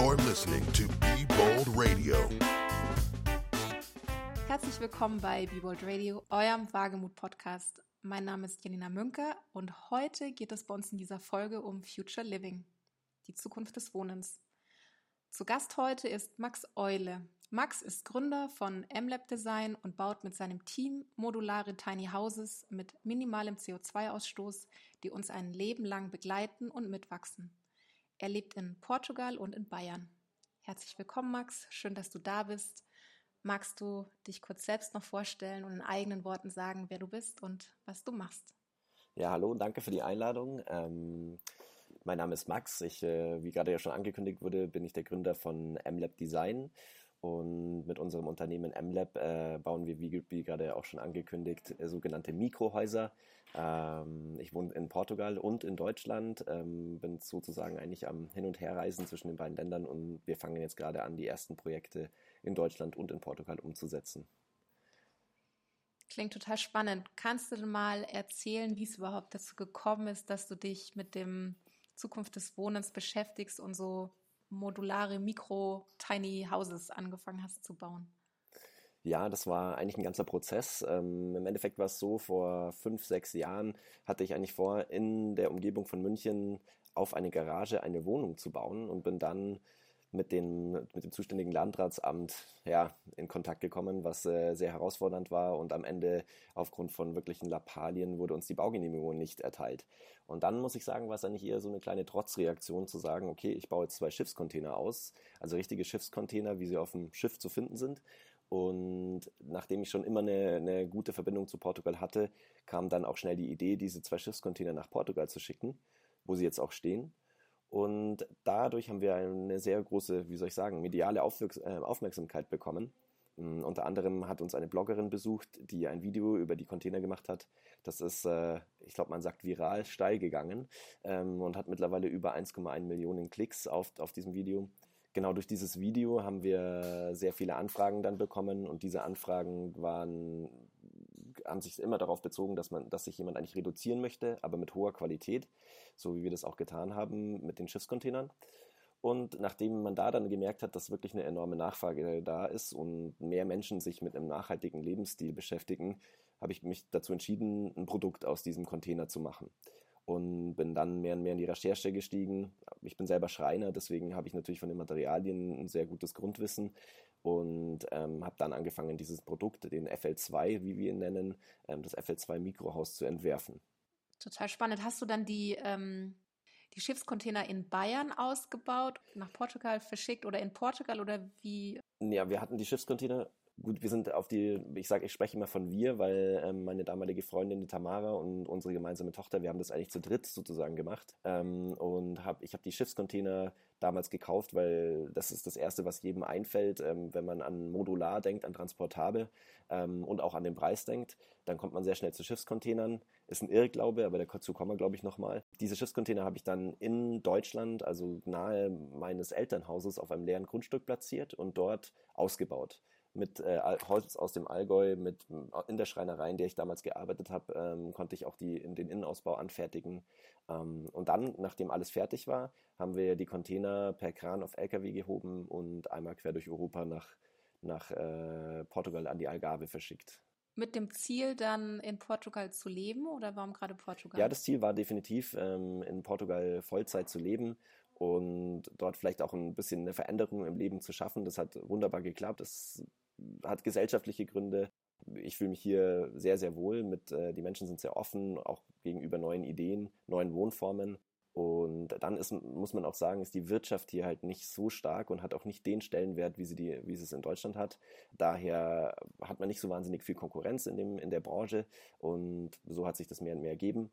You're listening to Be Bold Radio. Herzlich willkommen bei Be Bold Radio, eurem Wagemut-Podcast. Mein Name ist Janina Münker und heute geht es bei uns in dieser Folge um Future Living, die Zukunft des Wohnens. Zu Gast heute ist Max Eule. Max ist Gründer von MLab Design und baut mit seinem Team modulare Tiny Houses mit minimalem CO2-Ausstoß, die uns ein Leben lang begleiten und mitwachsen. Er lebt in Portugal und in Bayern. Herzlich willkommen, Max. Schön, dass du da bist. Magst du dich kurz selbst noch vorstellen und in eigenen Worten sagen, wer du bist und was du machst? Ja, hallo, danke für die Einladung. Ähm, mein Name ist Max. Ich, äh, wie gerade ja schon angekündigt wurde, bin ich der Gründer von MLab Design und mit unserem Unternehmen MLab äh, bauen wir, wie, wie gerade auch schon angekündigt, äh, sogenannte Mikrohäuser. Ähm, ich wohne in Portugal und in Deutschland, ähm, bin sozusagen eigentlich am Hin- und Herreisen zwischen den beiden Ländern und wir fangen jetzt gerade an, die ersten Projekte in Deutschland und in Portugal umzusetzen. Klingt total spannend. Kannst du mal erzählen, wie es überhaupt dazu gekommen ist, dass du dich mit dem Zukunft des Wohnens beschäftigst und so modulare Mikro-Tiny Houses angefangen hast zu bauen? Ja, das war eigentlich ein ganzer Prozess. Ähm, Im Endeffekt war es so, vor fünf, sechs Jahren hatte ich eigentlich vor, in der Umgebung von München auf eine Garage eine Wohnung zu bauen und bin dann mit, den, mit dem zuständigen Landratsamt ja, in Kontakt gekommen, was äh, sehr herausfordernd war und am Ende aufgrund von wirklichen Lappalien wurde uns die Baugenehmigung nicht erteilt. Und dann muss ich sagen, war es eigentlich eher so eine kleine Trotzreaktion zu sagen, okay, ich baue jetzt zwei Schiffscontainer aus, also richtige Schiffscontainer, wie sie auf dem Schiff zu finden sind. Und nachdem ich schon immer eine, eine gute Verbindung zu Portugal hatte, kam dann auch schnell die Idee, diese zwei Schiffscontainer nach Portugal zu schicken, wo sie jetzt auch stehen. Und dadurch haben wir eine sehr große, wie soll ich sagen, mediale äh, Aufmerksamkeit bekommen. Mm, unter anderem hat uns eine Bloggerin besucht, die ein Video über die Container gemacht hat. Das ist, äh, ich glaube, man sagt viral steil gegangen ähm, und hat mittlerweile über 1,1 Millionen Klicks auf, auf diesem Video genau durch dieses Video haben wir sehr viele Anfragen dann bekommen und diese Anfragen waren, haben sich immer darauf bezogen, dass man, dass sich jemand eigentlich reduzieren möchte, aber mit hoher Qualität, so wie wir das auch getan haben mit den Schiffscontainern. Und nachdem man da dann gemerkt hat, dass wirklich eine enorme Nachfrage da ist und mehr Menschen sich mit einem nachhaltigen Lebensstil beschäftigen, habe ich mich dazu entschieden, ein Produkt aus diesem Container zu machen und bin dann mehr und mehr in die Recherche gestiegen. Ich bin selber Schreiner, deswegen habe ich natürlich von den Materialien ein sehr gutes Grundwissen und ähm, habe dann angefangen, dieses Produkt, den FL2, wie wir ihn nennen, ähm, das FL2 Mikrohaus zu entwerfen. Total spannend. Hast du dann die, ähm, die Schiffscontainer in Bayern ausgebaut, nach Portugal verschickt oder in Portugal oder wie? Ja, wir hatten die Schiffscontainer Gut, wir sind auf die, ich sage, ich spreche immer von wir, weil ähm, meine damalige Freundin, die Tamara und unsere gemeinsame Tochter, wir haben das eigentlich zu dritt sozusagen gemacht. Ähm, und hab, ich habe die Schiffscontainer damals gekauft, weil das ist das Erste, was jedem einfällt, ähm, wenn man an modular denkt, an transportabel ähm, und auch an den Preis denkt. Dann kommt man sehr schnell zu Schiffscontainern. Ist ein Irrglaube, aber dazu kommen wir, glaube ich, nochmal. Diese Schiffscontainer habe ich dann in Deutschland, also nahe meines Elternhauses, auf einem leeren Grundstück platziert und dort ausgebaut mit äh, Holz aus dem Allgäu, mit in der Schreinerei, in der ich damals gearbeitet habe, ähm, konnte ich auch die, in den Innenausbau anfertigen. Ähm, und dann, nachdem alles fertig war, haben wir die Container per Kran auf LKW gehoben und einmal quer durch Europa nach, nach äh, Portugal an die Algarve verschickt. Mit dem Ziel dann in Portugal zu leben oder warum gerade Portugal? Ja, das Ziel war definitiv, ähm, in Portugal Vollzeit zu leben und dort vielleicht auch ein bisschen eine Veränderung im Leben zu schaffen. Das hat wunderbar geklappt. Das hat gesellschaftliche Gründe. Ich fühle mich hier sehr, sehr wohl. Mit, äh, die Menschen sind sehr offen, auch gegenüber neuen Ideen, neuen Wohnformen. Und dann ist, muss man auch sagen, ist die Wirtschaft hier halt nicht so stark und hat auch nicht den Stellenwert, wie sie, die, wie sie es in Deutschland hat. Daher hat man nicht so wahnsinnig viel Konkurrenz in, dem, in der Branche und so hat sich das mehr und mehr ergeben.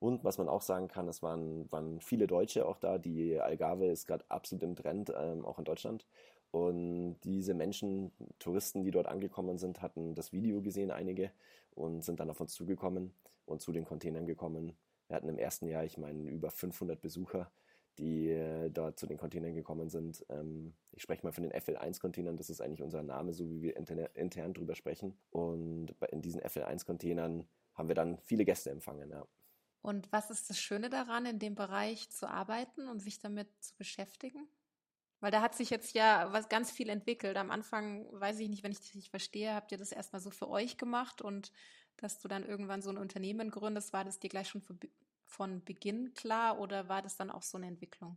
Und was man auch sagen kann, es waren, waren viele Deutsche auch da. Die Algarve ist gerade absolut im Trend, ähm, auch in Deutschland. Und diese Menschen, Touristen, die dort angekommen sind, hatten das Video gesehen, einige, und sind dann auf uns zugekommen und zu den Containern gekommen. Wir hatten im ersten Jahr, ich meine, über 500 Besucher, die äh, dort zu den Containern gekommen sind. Ähm, ich spreche mal von den FL1-Containern, das ist eigentlich unser Name, so wie wir intern, drüber sprechen. Und in diesen FL1-Containern haben wir dann viele Gäste empfangen, ja. Und was ist das Schöne daran, in dem Bereich zu arbeiten und sich damit zu beschäftigen? Weil da hat sich jetzt ja was ganz viel entwickelt. Am Anfang, weiß ich nicht, wenn ich das nicht verstehe, habt ihr das erstmal so für euch gemacht und dass du dann irgendwann so ein Unternehmen gründest, war das dir gleich schon von Beginn klar oder war das dann auch so eine Entwicklung?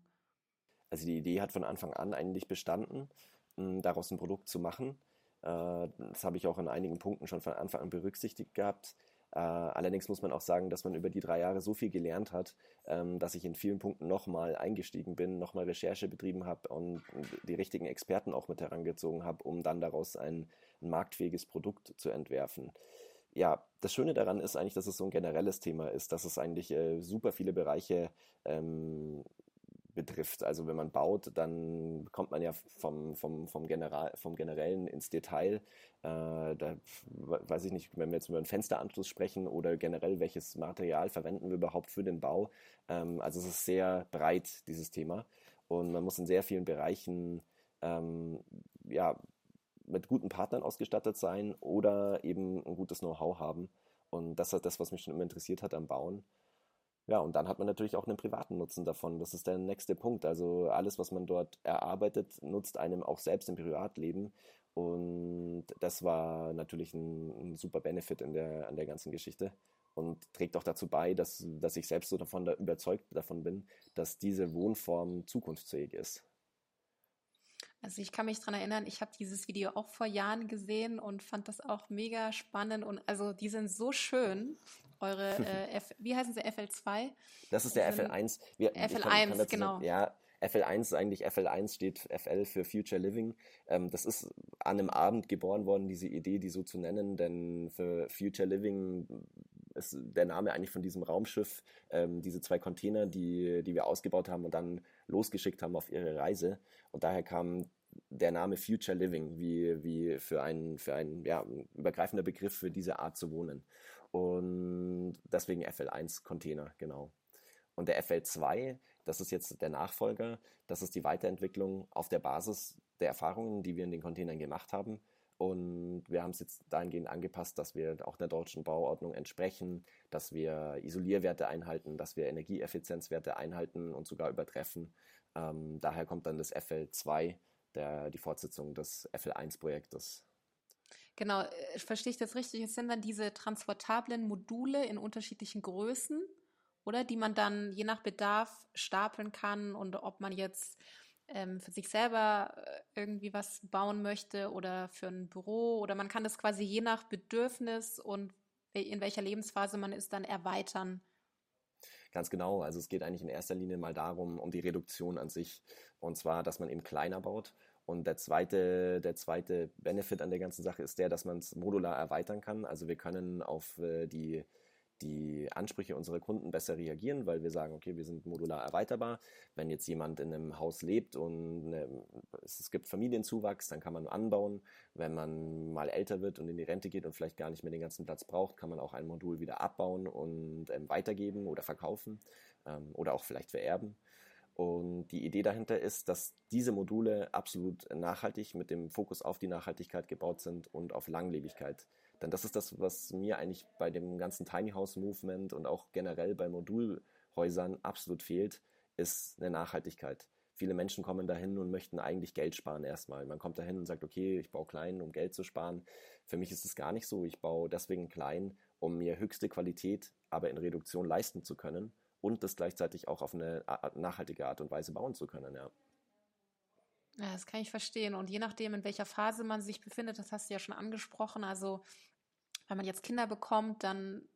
Also die Idee hat von Anfang an eigentlich bestanden, daraus ein Produkt zu machen. Äh, das habe ich auch in einigen Punkten schon von Anfang an berücksichtigt gehabt. Äh, allerdings muss man auch sagen, dass man über die drei Jahre so viel gelernt hat, ähm, dass ich in vielen Punkten nochmal eingestiegen bin, nochmal Recherche betrieben habe und die richtigen Experten auch mit herangezogen habe, um dann daraus ein, ein marktfähiges Produkt zu entwerfen. Ja, das Schöne daran ist eigentlich, dass es so ein generelles Thema ist, dass es eigentlich äh, super viele Bereiche ähm, betrifft. Also wenn man baut, dann kommt man ja vom, vom, vom, General, vom Generellen ins Detail. Äh, da weiß ich nicht, wenn wir jetzt über einen Fensteranschluss sprechen oder generell, welches Material verwenden wir überhaupt für den Bau. Ähm, also es ist sehr breit, dieses Thema. Und man muss in sehr vielen Bereichen ähm, ja, mit guten Partnern ausgestattet sein oder eben ein gutes Know-how haben. Und das ist das, was mich schon immer interessiert hat am Bauen. Ja, und dann hat man natürlich auch einen privaten Nutzen davon. Das ist der nächste Punkt. Also alles, was man dort erarbeitet, nutzt einem auch selbst im Privatleben. Und das war natürlich ein, ein super Benefit in der, an der ganzen Geschichte und trägt auch dazu bei, dass, dass ich selbst so davon da überzeugt davon bin, dass diese Wohnform zukunftsfähig ist. Also ich kann mich daran erinnern, ich habe dieses Video auch vor Jahren gesehen und fand das auch mega spannend und also die sind so schön. Eure, äh, F, wie heißen sie, FL2? Das ist der also, FL1. Wir, FL1, kann, kann genau. Sagen, ja, FL1 ist eigentlich, FL1 steht FL für Future Living. Ähm, das ist an einem Abend geboren worden, diese Idee, die so zu nennen, denn für Future Living ist der Name eigentlich von diesem Raumschiff, ähm, diese zwei Container, die, die wir ausgebaut haben und dann losgeschickt haben auf ihre Reise. Und daher kam der Name Future Living, wie, wie für ein, für ein ja, übergreifender Begriff für diese Art zu wohnen. Und deswegen FL1 Container, genau. Und der FL2, das ist jetzt der Nachfolger, das ist die Weiterentwicklung auf der Basis der Erfahrungen, die wir in den Containern gemacht haben. Und wir haben es jetzt dahingehend angepasst, dass wir auch der deutschen Bauordnung entsprechen, dass wir Isolierwerte einhalten, dass wir Energieeffizienzwerte einhalten und sogar übertreffen. Ähm, daher kommt dann das FL2, der, die Fortsetzung des FL1-Projektes. Genau, äh, verstehe ich das richtig? Es sind dann diese transportablen Module in unterschiedlichen Größen, oder? Die man dann je nach Bedarf stapeln kann und ob man jetzt ähm, für sich selber äh, irgendwie was bauen möchte oder für ein Büro oder man kann das quasi je nach Bedürfnis und in welcher Lebensphase man ist, dann erweitern. Ganz genau. Also es geht eigentlich in erster Linie mal darum, um die Reduktion an sich. Und zwar, dass man eben kleiner baut und der zweite, der zweite Benefit an der ganzen Sache ist der, dass man es modular erweitern kann. Also wir können auf äh, die, die Ansprüche unserer Kunden besser reagieren, weil wir sagen, okay, wir sind modular erweiterbar. Wenn jetzt jemand in einem Haus lebt und eine, es gibt Familienzuwachs, dann kann man anbauen. Wenn man mal älter wird und in die Rente geht und vielleicht gar nicht mehr den ganzen Platz braucht, kann man auch ein Modul wieder abbauen und ähm, weitergeben oder verkaufen ähm, oder auch vielleicht vererben. Und die Idee dahinter ist, dass diese Module absolut nachhaltig mit dem Fokus auf die Nachhaltigkeit gebaut sind und auf Langlebigkeit. Denn das ist das, was mir eigentlich bei dem ganzen Tiny House Movement und auch generell bei Modulhäusern absolut fehlt, ist eine Nachhaltigkeit. Viele Menschen kommen dahin und möchten eigentlich Geld sparen erstmal. Man kommt dahin und sagt, okay, ich baue klein, um Geld zu sparen. Für mich ist es gar nicht so. Ich baue deswegen klein, um mir höchste Qualität, aber in Reduktion leisten zu können und das gleichzeitig auch auf eine nachhaltige Art und Weise bauen zu können, ja. Ja, das kann ich verstehen. Und je nachdem, in welcher Phase man sich befindet, das hast du ja schon angesprochen. Also, wenn man jetzt Kinder bekommt, dann,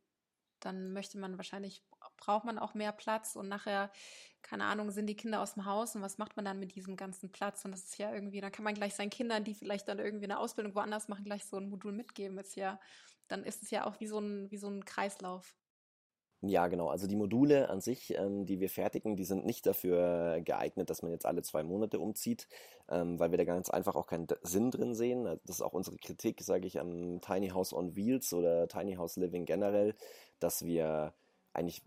dann möchte man wahrscheinlich, braucht man auch mehr Platz und nachher, keine Ahnung, sind die Kinder aus dem Haus und was macht man dann mit diesem ganzen Platz? Und das ist ja irgendwie, dann kann man gleich seinen Kindern, die vielleicht dann irgendwie eine Ausbildung woanders machen, gleich so ein Modul mitgeben. Ist ja, dann ist es ja auch wie so ein, wie so ein Kreislauf. Ja, genau. Also die Module an sich, ähm, die wir fertigen, die sind nicht dafür geeignet, dass man jetzt alle zwei Monate umzieht, ähm, weil wir da ganz einfach auch keinen Sinn drin sehen. Also das ist auch unsere Kritik, sage ich, am Tiny House on Wheels oder Tiny House Living generell, dass wir eigentlich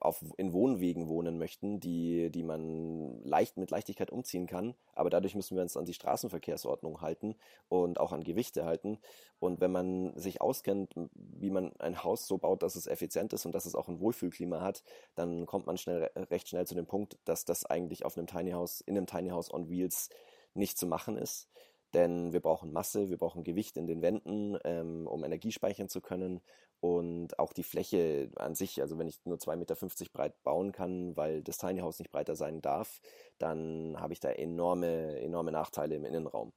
auf, in Wohnwegen wohnen möchten, die, die man leicht mit Leichtigkeit umziehen kann. Aber dadurch müssen wir uns an die Straßenverkehrsordnung halten und auch an Gewichte halten. Und wenn man sich auskennt, wie man ein Haus so baut, dass es effizient ist und dass es auch ein Wohlfühlklima hat, dann kommt man schnell, recht schnell zu dem Punkt, dass das eigentlich auf einem Tiny House, in einem Tiny House on Wheels nicht zu machen ist. Denn wir brauchen Masse, wir brauchen Gewicht in den Wänden, ähm, um Energie speichern zu können. Und auch die Fläche an sich, also wenn ich nur 2,50 Meter breit bauen kann, weil das Tiny House nicht breiter sein darf, dann habe ich da enorme, enorme Nachteile im Innenraum.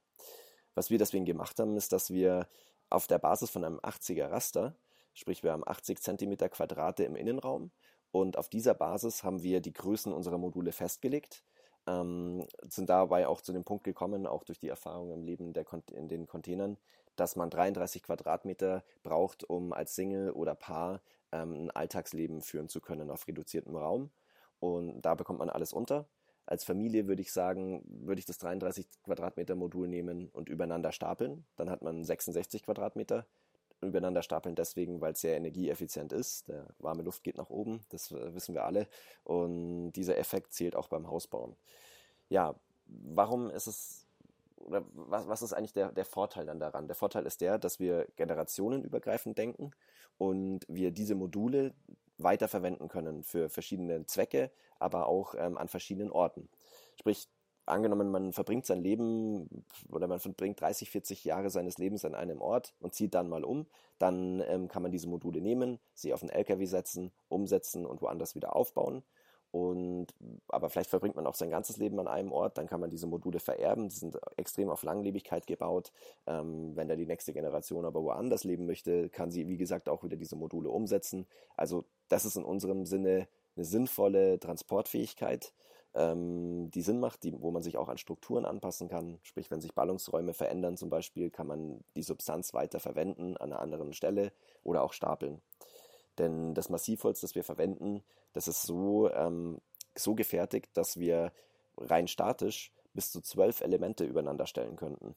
Was wir deswegen gemacht haben, ist, dass wir auf der Basis von einem 80er Raster, sprich wir haben 80 Zentimeter Quadrate im Innenraum und auf dieser Basis haben wir die Größen unserer Module festgelegt ähm, sind dabei auch zu dem Punkt gekommen, auch durch die Erfahrung im Leben der, in den Containern, dass man 33 Quadratmeter braucht, um als Single oder Paar ähm, ein Alltagsleben führen zu können auf reduziertem Raum. Und da bekommt man alles unter. Als Familie würde ich sagen, würde ich das 33 Quadratmeter Modul nehmen und übereinander stapeln. Dann hat man 66 Quadratmeter übereinander stapeln deswegen, weil es sehr energieeffizient ist. Der warme Luft geht nach oben, das äh, wissen wir alle. Und dieser Effekt zählt auch beim Hausbauen. Ja, warum ist es, oder was, was ist eigentlich der, der Vorteil dann daran? Der Vorteil ist der, dass wir generationenübergreifend denken und wir diese Module weiterverwenden können für verschiedene Zwecke, aber auch ähm, an verschiedenen Orten. Sprich, angenommen, man verbringt sein Leben oder man verbringt 30, 40 Jahre seines Lebens an einem Ort und zieht dann mal um, dann ähm, kann man diese Module nehmen, sie auf einen LKW setzen, umsetzen und woanders wieder aufbauen. Und, aber vielleicht verbringt man auch sein ganzes Leben an einem Ort, dann kann man diese Module vererben. Die sind extrem auf Langlebigkeit gebaut. Ähm, wenn da die nächste Generation aber woanders leben möchte, kann sie, wie gesagt, auch wieder diese Module umsetzen. Also das ist in unserem Sinne eine sinnvolle Transportfähigkeit ähm, die Sinn macht, die, wo man sich auch an Strukturen anpassen kann. Sprich, wenn sich Ballungsräume verändern zum Beispiel, kann man die Substanz weiter verwenden an einer anderen Stelle oder auch stapeln. Denn das Massivholz, das wir verwenden, das ist so, ähm, so gefertigt, dass wir rein statisch bis zu zwölf Elemente übereinander stellen könnten.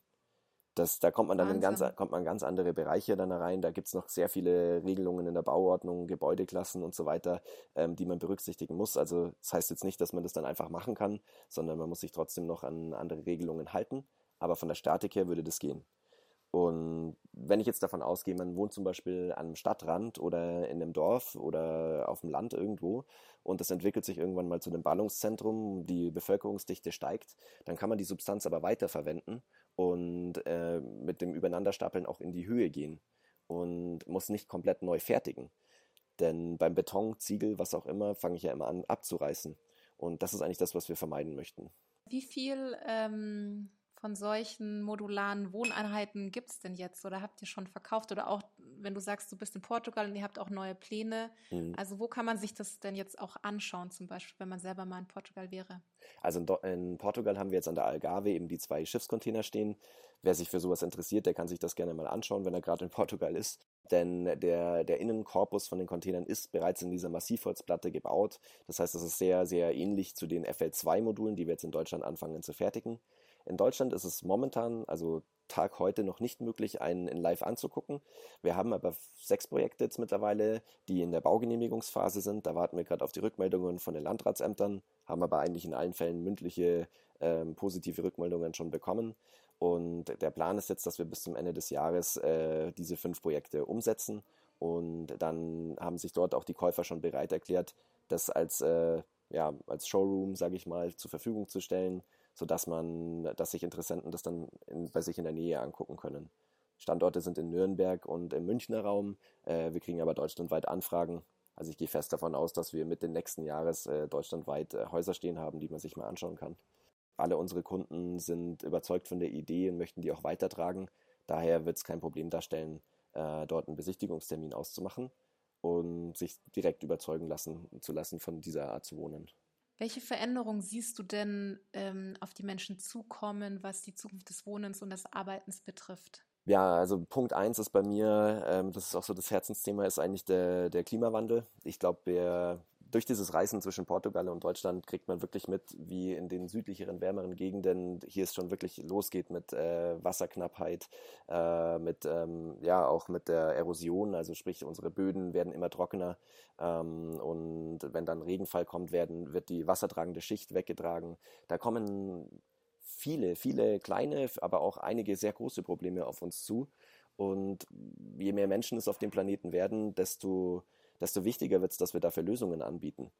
Das, da kommt man dann in ganz, kommt man ganz andere Bereiche dann rein. Da gibt es noch sehr viele Regelungen in der Bauordnung, Gebäudeklassen und so weiter, ähm, die man berücksichtigen muss. Also das heißt jetzt nicht, dass man das dann einfach machen kann, sondern man muss sich trotzdem noch an andere Regelungen halten. Aber von der Statik her würde das gehen. Und wenn ich jetzt davon ausgehe, man wohnt zum Beispiel an einem Stadtrand oder in einem Dorf oder auf dem Land irgendwo und das entwickelt sich irgendwann mal zu einem Ballungszentrum, die Bevölkerungsdichte steigt, dann kann man die Substanz aber weiterverwenden und äh, mit dem Übereinanderstapeln auch in die Höhe gehen und muss nicht komplett neu fertigen. Denn beim Beton, Ziegel, was auch immer, fange ich ja immer an abzureißen. Und das ist eigentlich das, was wir vermeiden möchten. Wie viel ähm, von solchen modularen Wohneinheiten gibt es denn jetzt oder habt ihr schon verkauft oder auch, wenn du sagst, du bist in Portugal und ihr habt auch neue Pläne, mhm. also wo kann man sich das denn jetzt auch anschauen, zum Beispiel, wenn man selber mal in Portugal wäre? Also in, in Portugal haben wir jetzt an der Algarve eben die zwei Schiffscontainer stehen. Wer sich für sowas interessiert, der kann sich das gerne mal anschauen, wenn er gerade in Portugal ist. Denn der, der Innenkorpus von den Containern ist bereits in dieser Massivholzplatte gebaut. Das heißt, das ist sehr, sehr ähnlich zu den FL2-Modulen, die wir jetzt in Deutschland anfangen zu fertigen. In Deutschland ist es momentan, also Tag heute, noch nicht möglich, einen in live anzugucken. Wir haben aber sechs Projekte jetzt mittlerweile, die in der Baugenehmigungsphase sind. Da warten wir gerade auf die Rückmeldungen von den Landratsämtern, haben aber eigentlich in allen Fällen mündliche ähm, positive Rückmeldungen schon bekommen. Und der Plan ist jetzt, dass wir bis zum Ende des Jahres äh, diese fünf Projekte umsetzen. Und dann haben sich dort auch die Käufer schon bereit erklärt, das als, äh, ja, als Showroom, sage ich mal, zur Verfügung zu stellen sodass man, dass sich Interessenten das dann in, bei sich in der Nähe angucken können. Standorte sind in Nürnberg und im Münchner Raum. Äh, wir kriegen aber deutschlandweit Anfragen. Also ich gehe fest davon aus, dass wir mit den nächsten Jahres äh, deutschlandweit äh, Häuser stehen haben, die man sich mal anschauen kann. Alle unsere Kunden sind überzeugt von der Idee und möchten die auch weitertragen. Daher wird es kein Problem darstellen, äh, dort einen Besichtigungstermin auszumachen und sich direkt überzeugen lassen zu lassen, von dieser Art zu wohnen. Welche Veränderungen siehst du denn ähm, auf die Menschen zukommen, was die Zukunft des Wohnens und des Arbeitens betrifft? Ja, also Punkt eins ist bei mir, ähm, das ist auch so das Herzensthema, ist eigentlich der, der Klimawandel. Ich glaube, wir, durch dieses Reisen zwischen Portugal und Deutschland kriegt man wirklich mit, wie in den südlicheren, wärmeren Gegenden hier es schon wirklich losgeht mit äh, Wasserknappheit, äh, mit ähm, ja auch mit der Erosion, also sprich unsere Böden werden immer trockener ähm, und wenn dann Regenfall kommt, werden wird die wassertragende Schicht weggetragen. Da kommen viele, viele kleine, aber auch einige sehr große Probleme auf uns zu. Und je mehr Menschen es auf dem Planeten werden, desto desto wichtiger wird es, dass wir dafür Lösungen anbieten.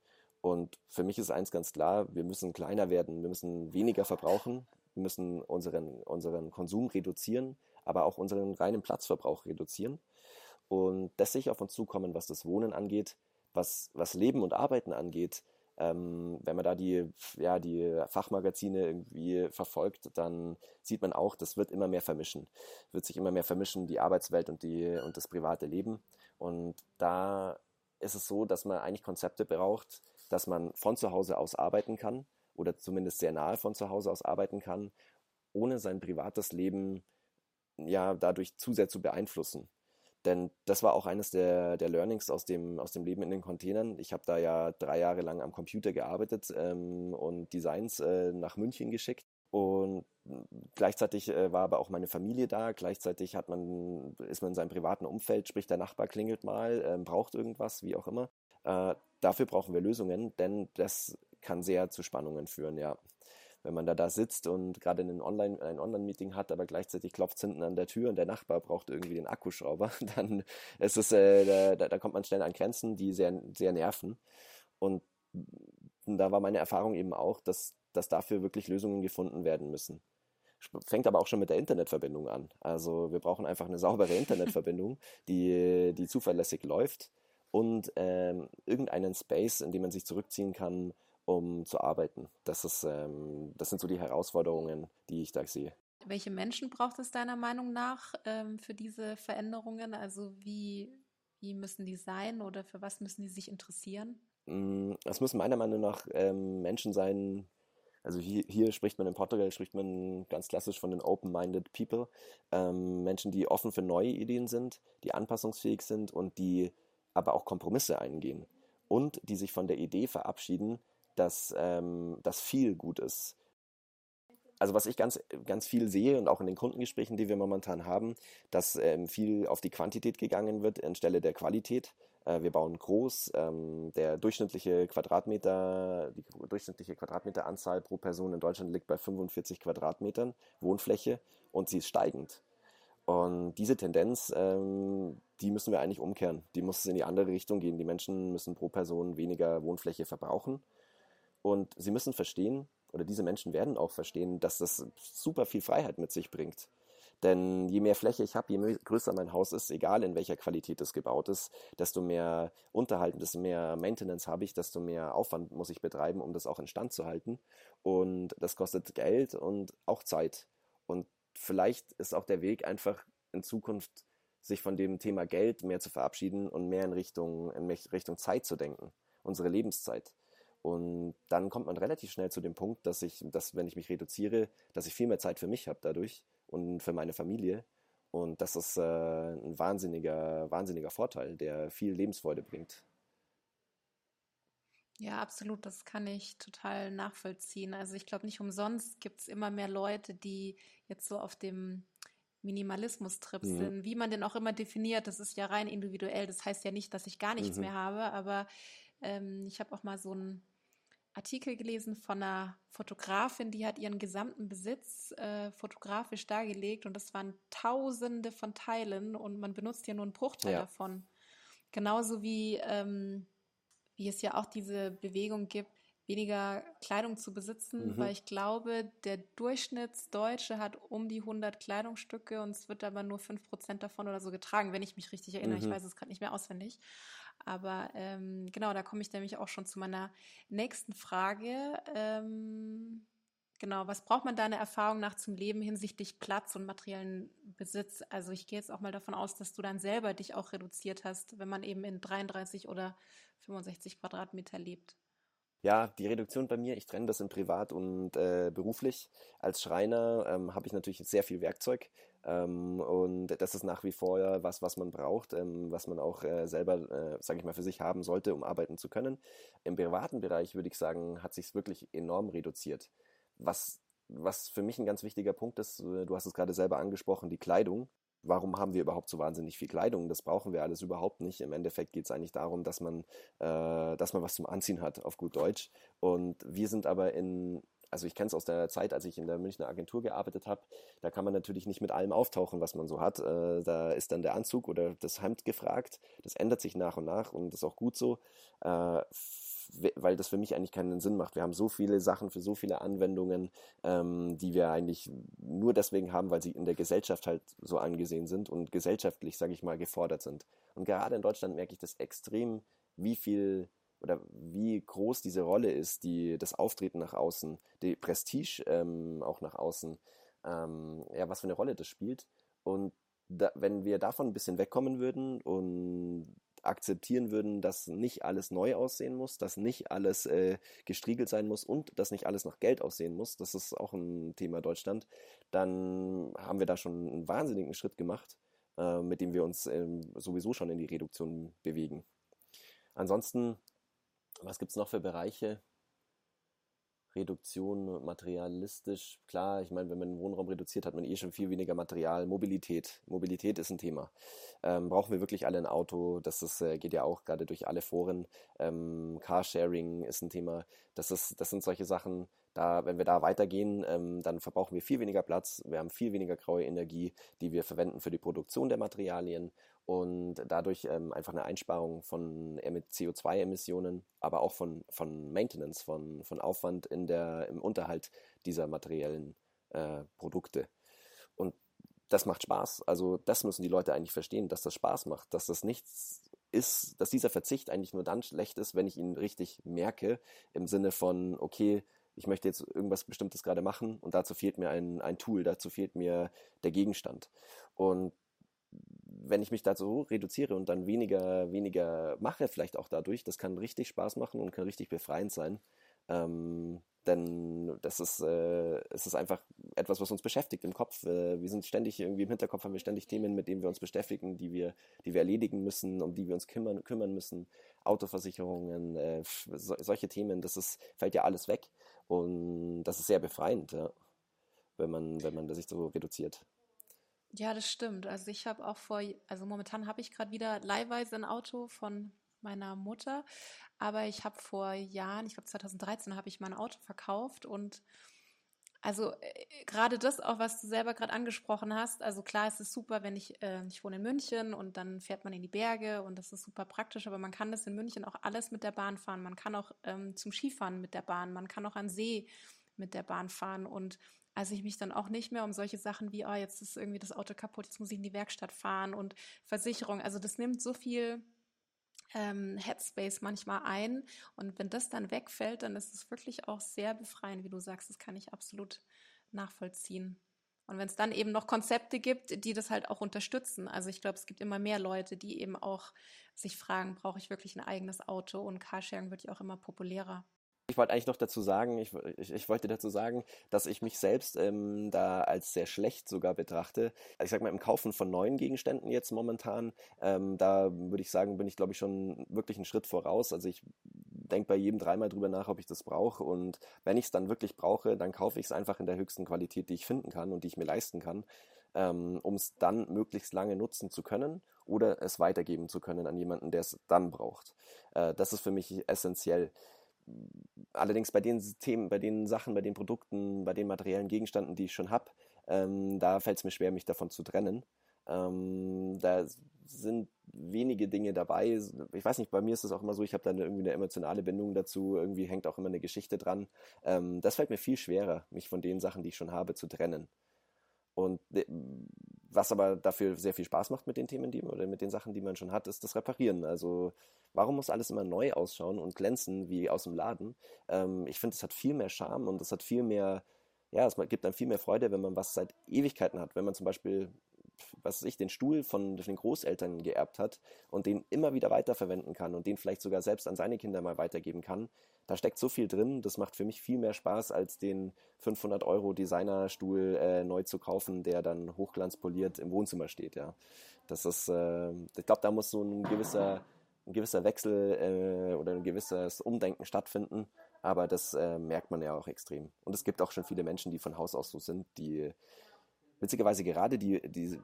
Und für mich ist eins ganz klar, wir müssen kleiner werden, wir müssen weniger verbrauchen, wir müssen unseren, unseren Konsum reduzieren, aber auch unseren reinen Platzverbrauch reduzieren. Und das sich auf uns zukommen, was das Wohnen angeht, was, was Leben und Arbeiten angeht. Ähm, wenn man da die, ja, die Fachmagazine irgendwie verfolgt, dann sieht man auch, das wird immer mehr vermischen. Wird sich immer mehr vermischen, die Arbeitswelt und, die, und das private Leben. Und da ist es so, dass man eigentlich Konzepte braucht, dass man von zu Hause aus arbeiten kann oder zumindest sehr nahe von zu Hause aus arbeiten kann, ohne sein privates Leben ja dadurch zu sehr zu beeinflussen. Denn das war auch eines der, der Learnings aus dem, aus dem Leben in den Containern. Ich habe da ja drei Jahre lang am Computer gearbeitet ähm, und Designs äh, nach München geschickt. Und gleichzeitig äh, war aber auch meine Familie da. Gleichzeitig hat man, ist man in seinem privaten Umfeld, sprich der Nachbar klingelt mal, äh, braucht irgendwas, wie auch immer. Äh, dafür brauchen wir Lösungen, denn das kann sehr zu Spannungen führen, ja. Wenn man da da sitzt und gerade ein Online, ein Online-Meeting hat, aber gleichzeitig klopft es hinten an der Tür und der Nachbar braucht irgendwie den Akkuschrauber, dann ist es, äh, da, da kommt man schnell an Grenzen, die sehr, sehr nerven. Und da war meine Erfahrung eben auch, dass dass dafür wirklich Lösungen gefunden werden müssen. Fängt aber auch schon mit der Internetverbindung an. Also wir brauchen einfach eine saubere Internetverbindung, die, die zuverlässig läuft und ähm, irgendeinen Space, in dem man sich zurückziehen kann, um zu arbeiten. Das, ist, ähm, das sind so die Herausforderungen, die ich da sehe. Welche Menschen braucht es deiner Meinung nach ähm, für diese Veränderungen? Also wie, wie müssen die sein oder für was müssen die sich interessieren? Mm, es müssen meiner Meinung nach ähm, Menschen sein, also hier, hier, spricht man in Portugal, spricht man ganz klassisch von den open-minded people. Ähm, Menschen, die offen für neue Ideen sind, die anpassungsfähig sind und die aber auch Kompromisse eingehen. Und die sich von der Idee verabschieden, dass ähm, das viel gut ist. Also was ich ganz, ganz viel sehe und auch in den Kundengesprächen, die wir momentan haben, dass ähm, viel auf die Quantität gegangen wird anstelle der Qualität. Äh, wir bauen groß. Ähm, der durchschnittliche Quadratmeter, die durchschnittliche Quadratmeteranzahl pro Person in Deutschland liegt bei 45 Quadratmetern Wohnfläche und sie ist steigend. Und diese Tendenz, ähm, die müssen wir eigentlich umkehren. Die muss in die andere Richtung gehen. Die Menschen müssen pro Person weniger Wohnfläche verbrauchen. Und sie müssen verstehen, oder diese Menschen werden auch verstehen, dass das super viel Freiheit mit sich bringt. Denn je mehr Fläche ich habe, je größer mein Haus ist, egal in welcher Qualität es gebaut ist, desto mehr Unterhalt, desto mehr Maintenance habe ich, desto mehr Aufwand muss ich betreiben, um das auch in Stand zu halten. Und das kostet Geld und auch Zeit. Und vielleicht ist auch der Weg einfach in Zukunft sich von dem Thema Geld mehr zu verabschieden und mehr in Richtung, in Richtung Zeit zu denken, unsere Lebenszeit. Und dann kommt man relativ schnell zu dem Punkt, dass ich, dass wenn ich mich reduziere, dass ich viel mehr Zeit für mich habe dadurch und für meine Familie. Und das ist äh, ein wahnsinniger, wahnsinniger Vorteil, der viel Lebensfreude bringt. Ja, absolut. Das kann ich total nachvollziehen. Also ich glaube, nicht umsonst gibt es immer mehr Leute, die jetzt so auf dem Minimalismus-Trip mhm. sind. Wie man den auch immer definiert, das ist ja rein individuell. Das heißt ja nicht, dass ich gar nichts mhm. mehr habe, aber ähm, ich habe auch mal so ein Artikel gelesen von einer Fotografin, die hat ihren gesamten Besitz äh, fotografisch dargelegt und das waren Tausende von Teilen und man benutzt ja nur einen Bruchteil ja. davon. Genauso wie, ähm, wie es ja auch diese Bewegung gibt, weniger Kleidung zu besitzen, mhm. weil ich glaube, der Durchschnittsdeutsche hat um die 100 Kleidungsstücke und es wird aber nur 5% davon oder so getragen, wenn ich mich richtig erinnere. Mhm. Ich weiß es gerade nicht mehr auswendig. Aber ähm, genau, da komme ich nämlich auch schon zu meiner nächsten Frage. Ähm, genau, was braucht man deiner Erfahrung nach zum Leben hinsichtlich Platz und materiellen Besitz? Also ich gehe jetzt auch mal davon aus, dass du dann selber dich auch reduziert hast, wenn man eben in 33 oder 65 Quadratmeter lebt. Ja, die Reduktion bei mir, ich trenne das in privat und äh, beruflich. Als Schreiner ähm, habe ich natürlich sehr viel Werkzeug ähm, und das ist nach wie vor was, was man braucht, ähm, was man auch äh, selber, äh, sage ich mal, für sich haben sollte, um arbeiten zu können. Im privaten Bereich würde ich sagen, hat sich wirklich enorm reduziert. Was, was für mich ein ganz wichtiger Punkt ist, äh, du hast es gerade selber angesprochen, die Kleidung warum haben wir überhaupt so wahnsinnig viel Kleidung? Das brauchen wir alles überhaupt nicht. Im Endeffekt geht es eigentlich darum, dass man, äh, dass man was zum Anziehen hat, auf gut Deutsch. Und wir sind aber in, also ich kenne es aus der Zeit, als ich in der Münchner Agentur gearbeitet habe, da kann man natürlich nicht mit allem auftauchen, was man so hat. Äh, da ist dann der Anzug oder das Hemd gefragt. Das ändert sich nach und nach und ist auch gut so. Äh, weil das für mich eigentlich keinen Sinn macht. Wir haben so viele Sachen für so viele Anwendungen, ähm, die wir eigentlich nur deswegen haben, weil sie in der Gesellschaft halt so angesehen sind und gesellschaftlich, sage ich mal, gefordert sind. Und gerade in Deutschland merke ich das extrem, wie viel oder wie groß diese Rolle ist, die das Auftreten nach außen, die Prestige ähm, auch nach außen, ähm, ja, was für eine Rolle das spielt. Und da, wenn wir davon ein bisschen wegkommen würden und akzeptieren würden, dass nicht alles neu aussehen muss, dass nicht alles äh, gestriegelt sein muss und dass nicht alles nach Geld aussehen muss, das ist auch ein Thema Deutschland, dann haben wir da schon einen wahnsinnigen Schritt gemacht, äh, mit dem wir uns äh, sowieso schon in die Reduktion bewegen. Ansonsten, was gibt es noch für Bereiche? Reduktion materialistisch, klar, ich meine, wenn man den Wohnraum reduziert, hat man eh schon viel weniger Material. Mobilität, Mobilität ist ein Thema. Ähm, brauchen wir wirklich alle ein Auto? Das ist, äh, geht ja auch gerade durch alle Foren. Ähm, Carsharing ist ein Thema. Das, ist, das sind solche Sachen, da, wenn wir da weitergehen, ähm, dann verbrauchen wir viel weniger Platz, wir haben viel weniger graue Energie, die wir verwenden für die Produktion der Materialien und dadurch ähm, einfach eine Einsparung von CO2-Emissionen, aber auch von, von Maintenance, von, von Aufwand in der, im Unterhalt dieser materiellen äh, Produkte. Und das macht Spaß. Also das müssen die Leute eigentlich verstehen, dass das Spaß macht, dass das nichts ist, dass dieser Verzicht eigentlich nur dann schlecht ist, wenn ich ihn richtig merke, im Sinne von, okay, ich möchte jetzt irgendwas Bestimmtes gerade machen und dazu fehlt mir ein, ein Tool, dazu fehlt mir der Gegenstand. Und wenn ich mich dazu reduziere und dann weniger, weniger mache, vielleicht auch dadurch, das kann richtig Spaß machen und kann richtig befreiend sein. Ähm, denn das ist, äh, es ist einfach etwas, was uns beschäftigt im Kopf. Äh, wir sind ständig irgendwie im Hinterkopf, haben wir ständig Themen, mit denen wir uns beschäftigen, die wir, die wir erledigen müssen, um die wir uns kümmern, kümmern müssen. Autoversicherungen, äh, so, solche Themen, das ist, fällt ja alles weg. Und das ist sehr befreiend, ja, wenn man, wenn man sich so reduziert. Ja, das stimmt. Also ich habe auch vor, also momentan habe ich gerade wieder leihweise ein Auto von meiner Mutter, aber ich habe vor Jahren, ich glaube 2013, habe ich mein Auto verkauft und also äh, gerade das auch, was du selber gerade angesprochen hast. Also klar, es ist super, wenn ich, äh, ich wohne in München und dann fährt man in die Berge und das ist super praktisch, aber man kann das in München auch alles mit der Bahn fahren. Man kann auch ähm, zum Skifahren mit der Bahn, man kann auch an See mit der Bahn fahren und als ich mich dann auch nicht mehr um solche Sachen wie, oh, jetzt ist irgendwie das Auto kaputt, jetzt muss ich in die Werkstatt fahren und Versicherung. Also das nimmt so viel ähm, Headspace manchmal ein. Und wenn das dann wegfällt, dann ist es wirklich auch sehr befreiend, wie du sagst. Das kann ich absolut nachvollziehen. Und wenn es dann eben noch Konzepte gibt, die das halt auch unterstützen. Also ich glaube, es gibt immer mehr Leute, die eben auch sich fragen, brauche ich wirklich ein eigenes Auto? Und Carsharing wird ja auch immer populärer. Ich wollte eigentlich noch dazu sagen, ich, ich, ich, wollte dazu sagen, dass ich mich selbst ähm, da als sehr schlecht sogar betrachte. Also ich sag mal, im Kaufen von neuen Gegenständen jetzt momentan, ähm, da würde ich sagen, bin ich glaube ich schon wirklich einen Schritt voraus. Also ich denke bei jedem dreimal drüber nach, ob ich das brauche. Und wenn ich es dann wirklich brauche, dann kaufe ich es einfach in der höchsten Qualität, die ich finden kann und die ich mir leisten kann, ähm, um es dann möglichst lange nutzen zu können oder es weitergeben zu können an jemanden, der es dann braucht. Äh, das ist für mich essentiell allerdings bei den Themen, bei den Sachen, bei den Produkten, bei den materiellen Gegenständen, die ich schon habe, ähm, da fällt es mir schwer, mich davon zu trennen. Ähm, da sind wenige Dinge dabei. Ich weiß nicht, bei mir ist es auch immer so, ich habe da irgendwie eine emotionale Bindung dazu, irgendwie hängt auch immer eine Geschichte dran. Ähm, das fällt mir viel schwerer, mich von den Sachen, die ich schon habe, zu trennen. Und äh, was aber dafür sehr viel Spaß macht mit den Themen, die oder mit den Sachen, die man schon hat, ist das Reparieren. Also warum muss alles immer neu ausschauen und glänzen wie aus dem Laden? Ähm, ich finde, es hat viel mehr Charme und es hat viel mehr, ja, es gibt dann viel mehr Freude, wenn man was seit Ewigkeiten hat. Wenn man zum Beispiel was weiß ich, den Stuhl von den Großeltern geerbt hat und den immer wieder weiterverwenden kann und den vielleicht sogar selbst an seine Kinder mal weitergeben kann, da steckt so viel drin, das macht für mich viel mehr Spaß, als den 500 Euro Designerstuhl äh, neu zu kaufen, der dann hochglanzpoliert im Wohnzimmer steht, ja. Das ist, äh, ich glaube, da muss so ein gewisser, ein gewisser Wechsel äh, oder ein gewisses Umdenken stattfinden, aber das äh, merkt man ja auch extrem. Und es gibt auch schon viele Menschen, die von Haus aus so sind, die witzigerweise gerade die, die,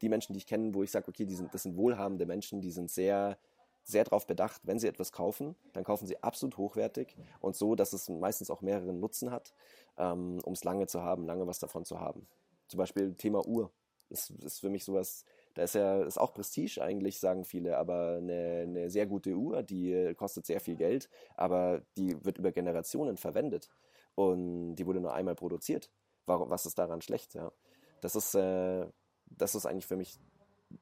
die Menschen, die ich kenne, wo ich sage, okay, die sind, das sind wohlhabende Menschen, die sind sehr sehr darauf bedacht, wenn sie etwas kaufen, dann kaufen sie absolut hochwertig und so, dass es meistens auch mehreren Nutzen hat, ähm, um es lange zu haben, lange was davon zu haben. Zum Beispiel Thema Uhr. Das ist für mich sowas, da ist ja ist auch Prestige eigentlich, sagen viele, aber eine, eine sehr gute Uhr, die kostet sehr viel Geld, aber die wird über Generationen verwendet und die wurde nur einmal produziert. Warum, was ist daran schlecht? Ja? Das ist, äh, das ist eigentlich für mich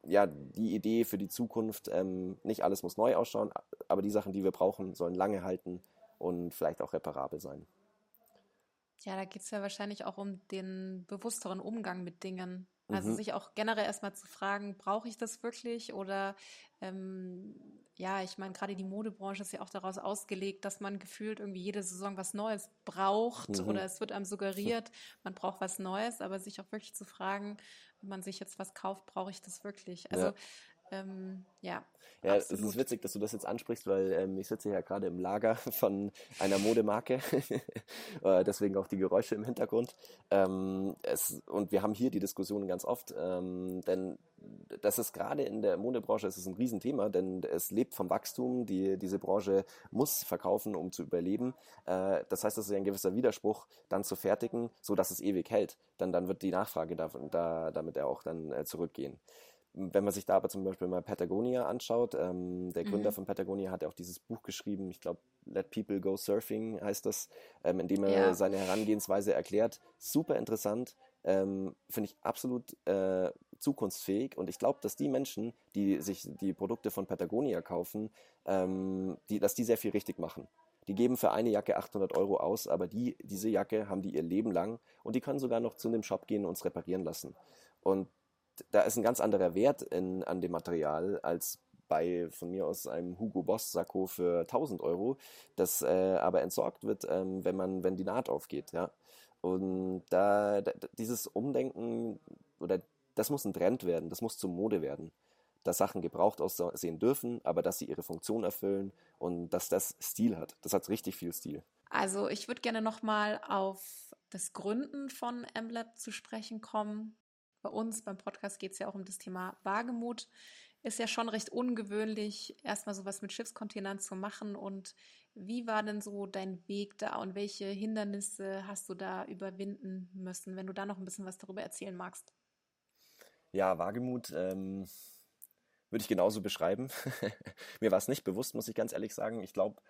ja, die Idee für die Zukunft, ähm, nicht alles muss neu ausschauen, aber die Sachen, die wir brauchen, sollen lange halten und vielleicht auch reparabel sein. Ja, da geht es ja wahrscheinlich auch um den bewussteren Umgang mit Dingen. Also mhm. sich auch generell erstmal zu fragen, brauche ich das wirklich? Oder ähm, ja, ich meine, gerade die Modebranche ist ja auch daraus ausgelegt, dass man gefühlt irgendwie jede Saison was Neues braucht mhm. oder es wird einem suggeriert, man braucht was Neues, aber sich auch wirklich zu fragen, wenn man sich jetzt was kauft, brauche ich das wirklich? Also ja. Ähm, ja. Ja, es ist witzig, dass du das jetzt ansprichst, weil ähm, ich sitze ja gerade im Lager von einer Modemarke, äh, deswegen auch die Geräusche im Hintergrund. Ähm, es, und wir haben hier die Diskussion ganz oft, ähm, denn das ist gerade in der Modebranche es ist ein Riesenthema, denn es lebt vom Wachstum. Die, diese Branche muss verkaufen, um zu überleben. Äh, das heißt, es ist ein gewisser Widerspruch, dann zu fertigen, so dass es ewig hält. Dann, dann wird die Nachfrage da, da damit auch dann äh, zurückgehen wenn man sich da aber zum Beispiel mal Patagonia anschaut, ähm, der Gründer mhm. von Patagonia hat ja auch dieses Buch geschrieben, ich glaube, Let People Go Surfing heißt das, ähm, in dem er ja. seine Herangehensweise erklärt. Super interessant, ähm, finde ich absolut äh, zukunftsfähig und ich glaube, dass die Menschen, die sich die Produkte von Patagonia kaufen, ähm, die, dass die sehr viel richtig machen. Die geben für eine Jacke 800 Euro aus, aber die, diese Jacke haben die ihr Leben lang und die können sogar noch zu einem Shop gehen und es reparieren lassen. Und da ist ein ganz anderer Wert in, an dem Material als bei von mir aus einem Hugo Boss Sakko für 1000 Euro, das äh, aber entsorgt wird, ähm, wenn man, wenn die Naht aufgeht, ja. Und da, da, dieses Umdenken oder das muss ein Trend werden, das muss zur Mode werden, dass Sachen gebraucht aussehen dürfen, aber dass sie ihre Funktion erfüllen und dass das Stil hat. Das hat richtig viel Stil. Also ich würde gerne nochmal auf das Gründen von Emblet zu sprechen kommen bei uns beim Podcast geht es ja auch um das Thema Wagemut. Ist ja schon recht ungewöhnlich, erstmal sowas mit Schiffscontainern zu machen. Und wie war denn so dein Weg da und welche Hindernisse hast du da überwinden müssen, wenn du da noch ein bisschen was darüber erzählen magst? Ja, Wagemut ähm, würde ich genauso beschreiben. Mir war es nicht bewusst, muss ich ganz ehrlich sagen. Ich glaube,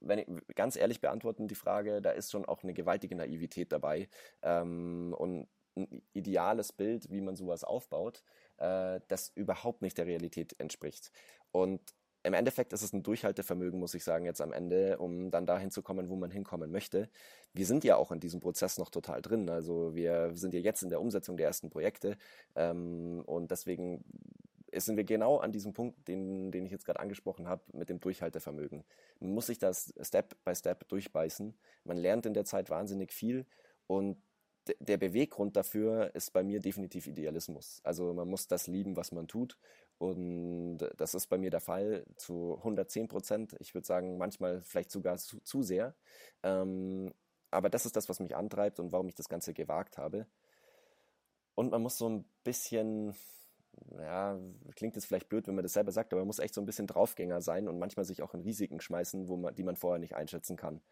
wenn ich ganz ehrlich beantworten die Frage, da ist schon auch eine gewaltige Naivität dabei. Ähm, und ein ideales Bild, wie man sowas aufbaut, äh, das überhaupt nicht der Realität entspricht. Und im Endeffekt ist es ein Durchhaltevermögen, muss ich sagen, jetzt am Ende, um dann dahin zu kommen, wo man hinkommen möchte. Wir sind ja auch in diesem Prozess noch total drin. Also wir sind ja jetzt in der Umsetzung der ersten Projekte ähm, und deswegen sind wir genau an diesem Punkt, den, den ich jetzt gerade angesprochen habe, mit dem Durchhaltevermögen. Man muss sich das Step by Step durchbeißen. Man lernt in der Zeit wahnsinnig viel und der Beweggrund dafür ist bei mir definitiv Idealismus. Also man muss das lieben, was man tut. Und das ist bei mir der Fall zu 110 Prozent. Ich würde sagen, manchmal vielleicht sogar zu, zu sehr. Ähm, aber das ist das, was mich antreibt und warum ich das Ganze gewagt habe. Und man muss so ein bisschen, ja, klingt jetzt vielleicht blöd, wenn man das selber sagt, aber man muss echt so ein bisschen Draufgänger sein und manchmal sich auch in Risiken schmeißen, wo man, die man vorher nicht einschätzen kann.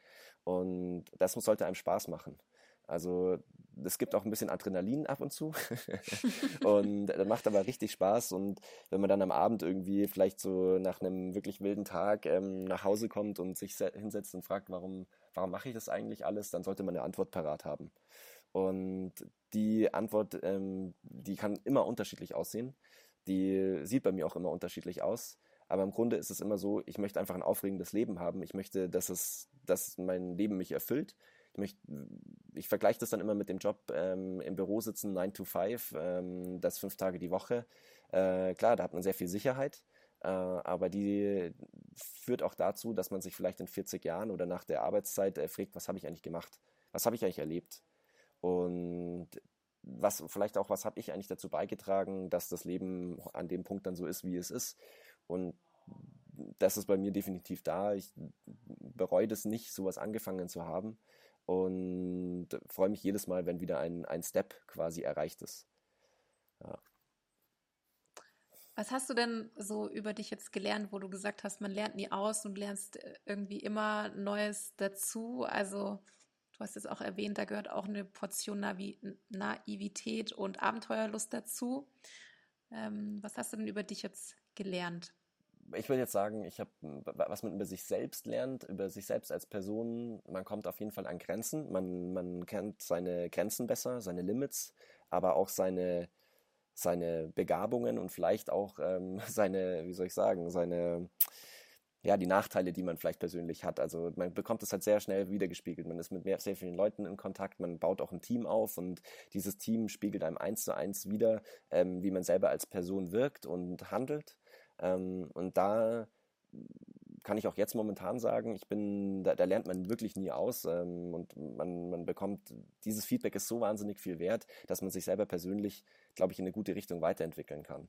Und das sollte einem Spaß machen. Also es gibt auch ein bisschen Adrenalin ab und zu. und das macht aber richtig Spaß. Und wenn man dann am Abend irgendwie vielleicht so nach einem wirklich wilden Tag ähm, nach Hause kommt und sich hinsetzt und fragt, warum, warum mache ich das eigentlich alles, dann sollte man eine Antwort parat haben. Und die Antwort, ähm, die kann immer unterschiedlich aussehen. Die sieht bei mir auch immer unterschiedlich aus. Aber im Grunde ist es immer so, ich möchte einfach ein aufregendes Leben haben. Ich möchte, dass es, dass mein Leben mich erfüllt. Ich ich vergleiche das dann immer mit dem Job ähm, im Büro sitzen, 9 to 5, ähm, das fünf Tage die Woche. Äh, klar, da hat man sehr viel Sicherheit, äh, aber die führt auch dazu, dass man sich vielleicht in 40 Jahren oder nach der Arbeitszeit äh, fragt, was habe ich eigentlich gemacht? Was habe ich eigentlich erlebt? Und was vielleicht auch, was habe ich eigentlich dazu beigetragen, dass das Leben an dem Punkt dann so ist, wie es ist? Und das ist bei mir definitiv da. Ich bereue das nicht, sowas angefangen zu haben und freue mich jedes Mal, wenn wieder ein, ein Step quasi erreicht ist. Ja. Was hast du denn so über dich jetzt gelernt, wo du gesagt hast, man lernt nie aus und lernst äh, irgendwie immer Neues dazu? Also du hast es auch erwähnt, da gehört auch eine Portion Navi Naivität und Abenteuerlust dazu. Ähm, was hast du denn über dich jetzt gelernt? Ich würde jetzt sagen, ich habe, was man über sich selbst lernt, über sich selbst als Person, man kommt auf jeden Fall an Grenzen. Man, man kennt seine Grenzen besser, seine Limits, aber auch seine, seine Begabungen und vielleicht auch ähm, seine, wie soll ich sagen, seine, ja, die Nachteile, die man vielleicht persönlich hat. Also man bekommt es halt sehr schnell wiedergespiegelt. Man ist mit mehr, sehr vielen Leuten in Kontakt, man baut auch ein Team auf und dieses Team spiegelt einem eins zu eins wieder, ähm, wie man selber als Person wirkt und handelt. Ähm, und da kann ich auch jetzt momentan sagen, ich bin, da, da lernt man wirklich nie aus ähm, und man, man bekommt, dieses Feedback ist so wahnsinnig viel wert, dass man sich selber persönlich, glaube ich, in eine gute Richtung weiterentwickeln kann.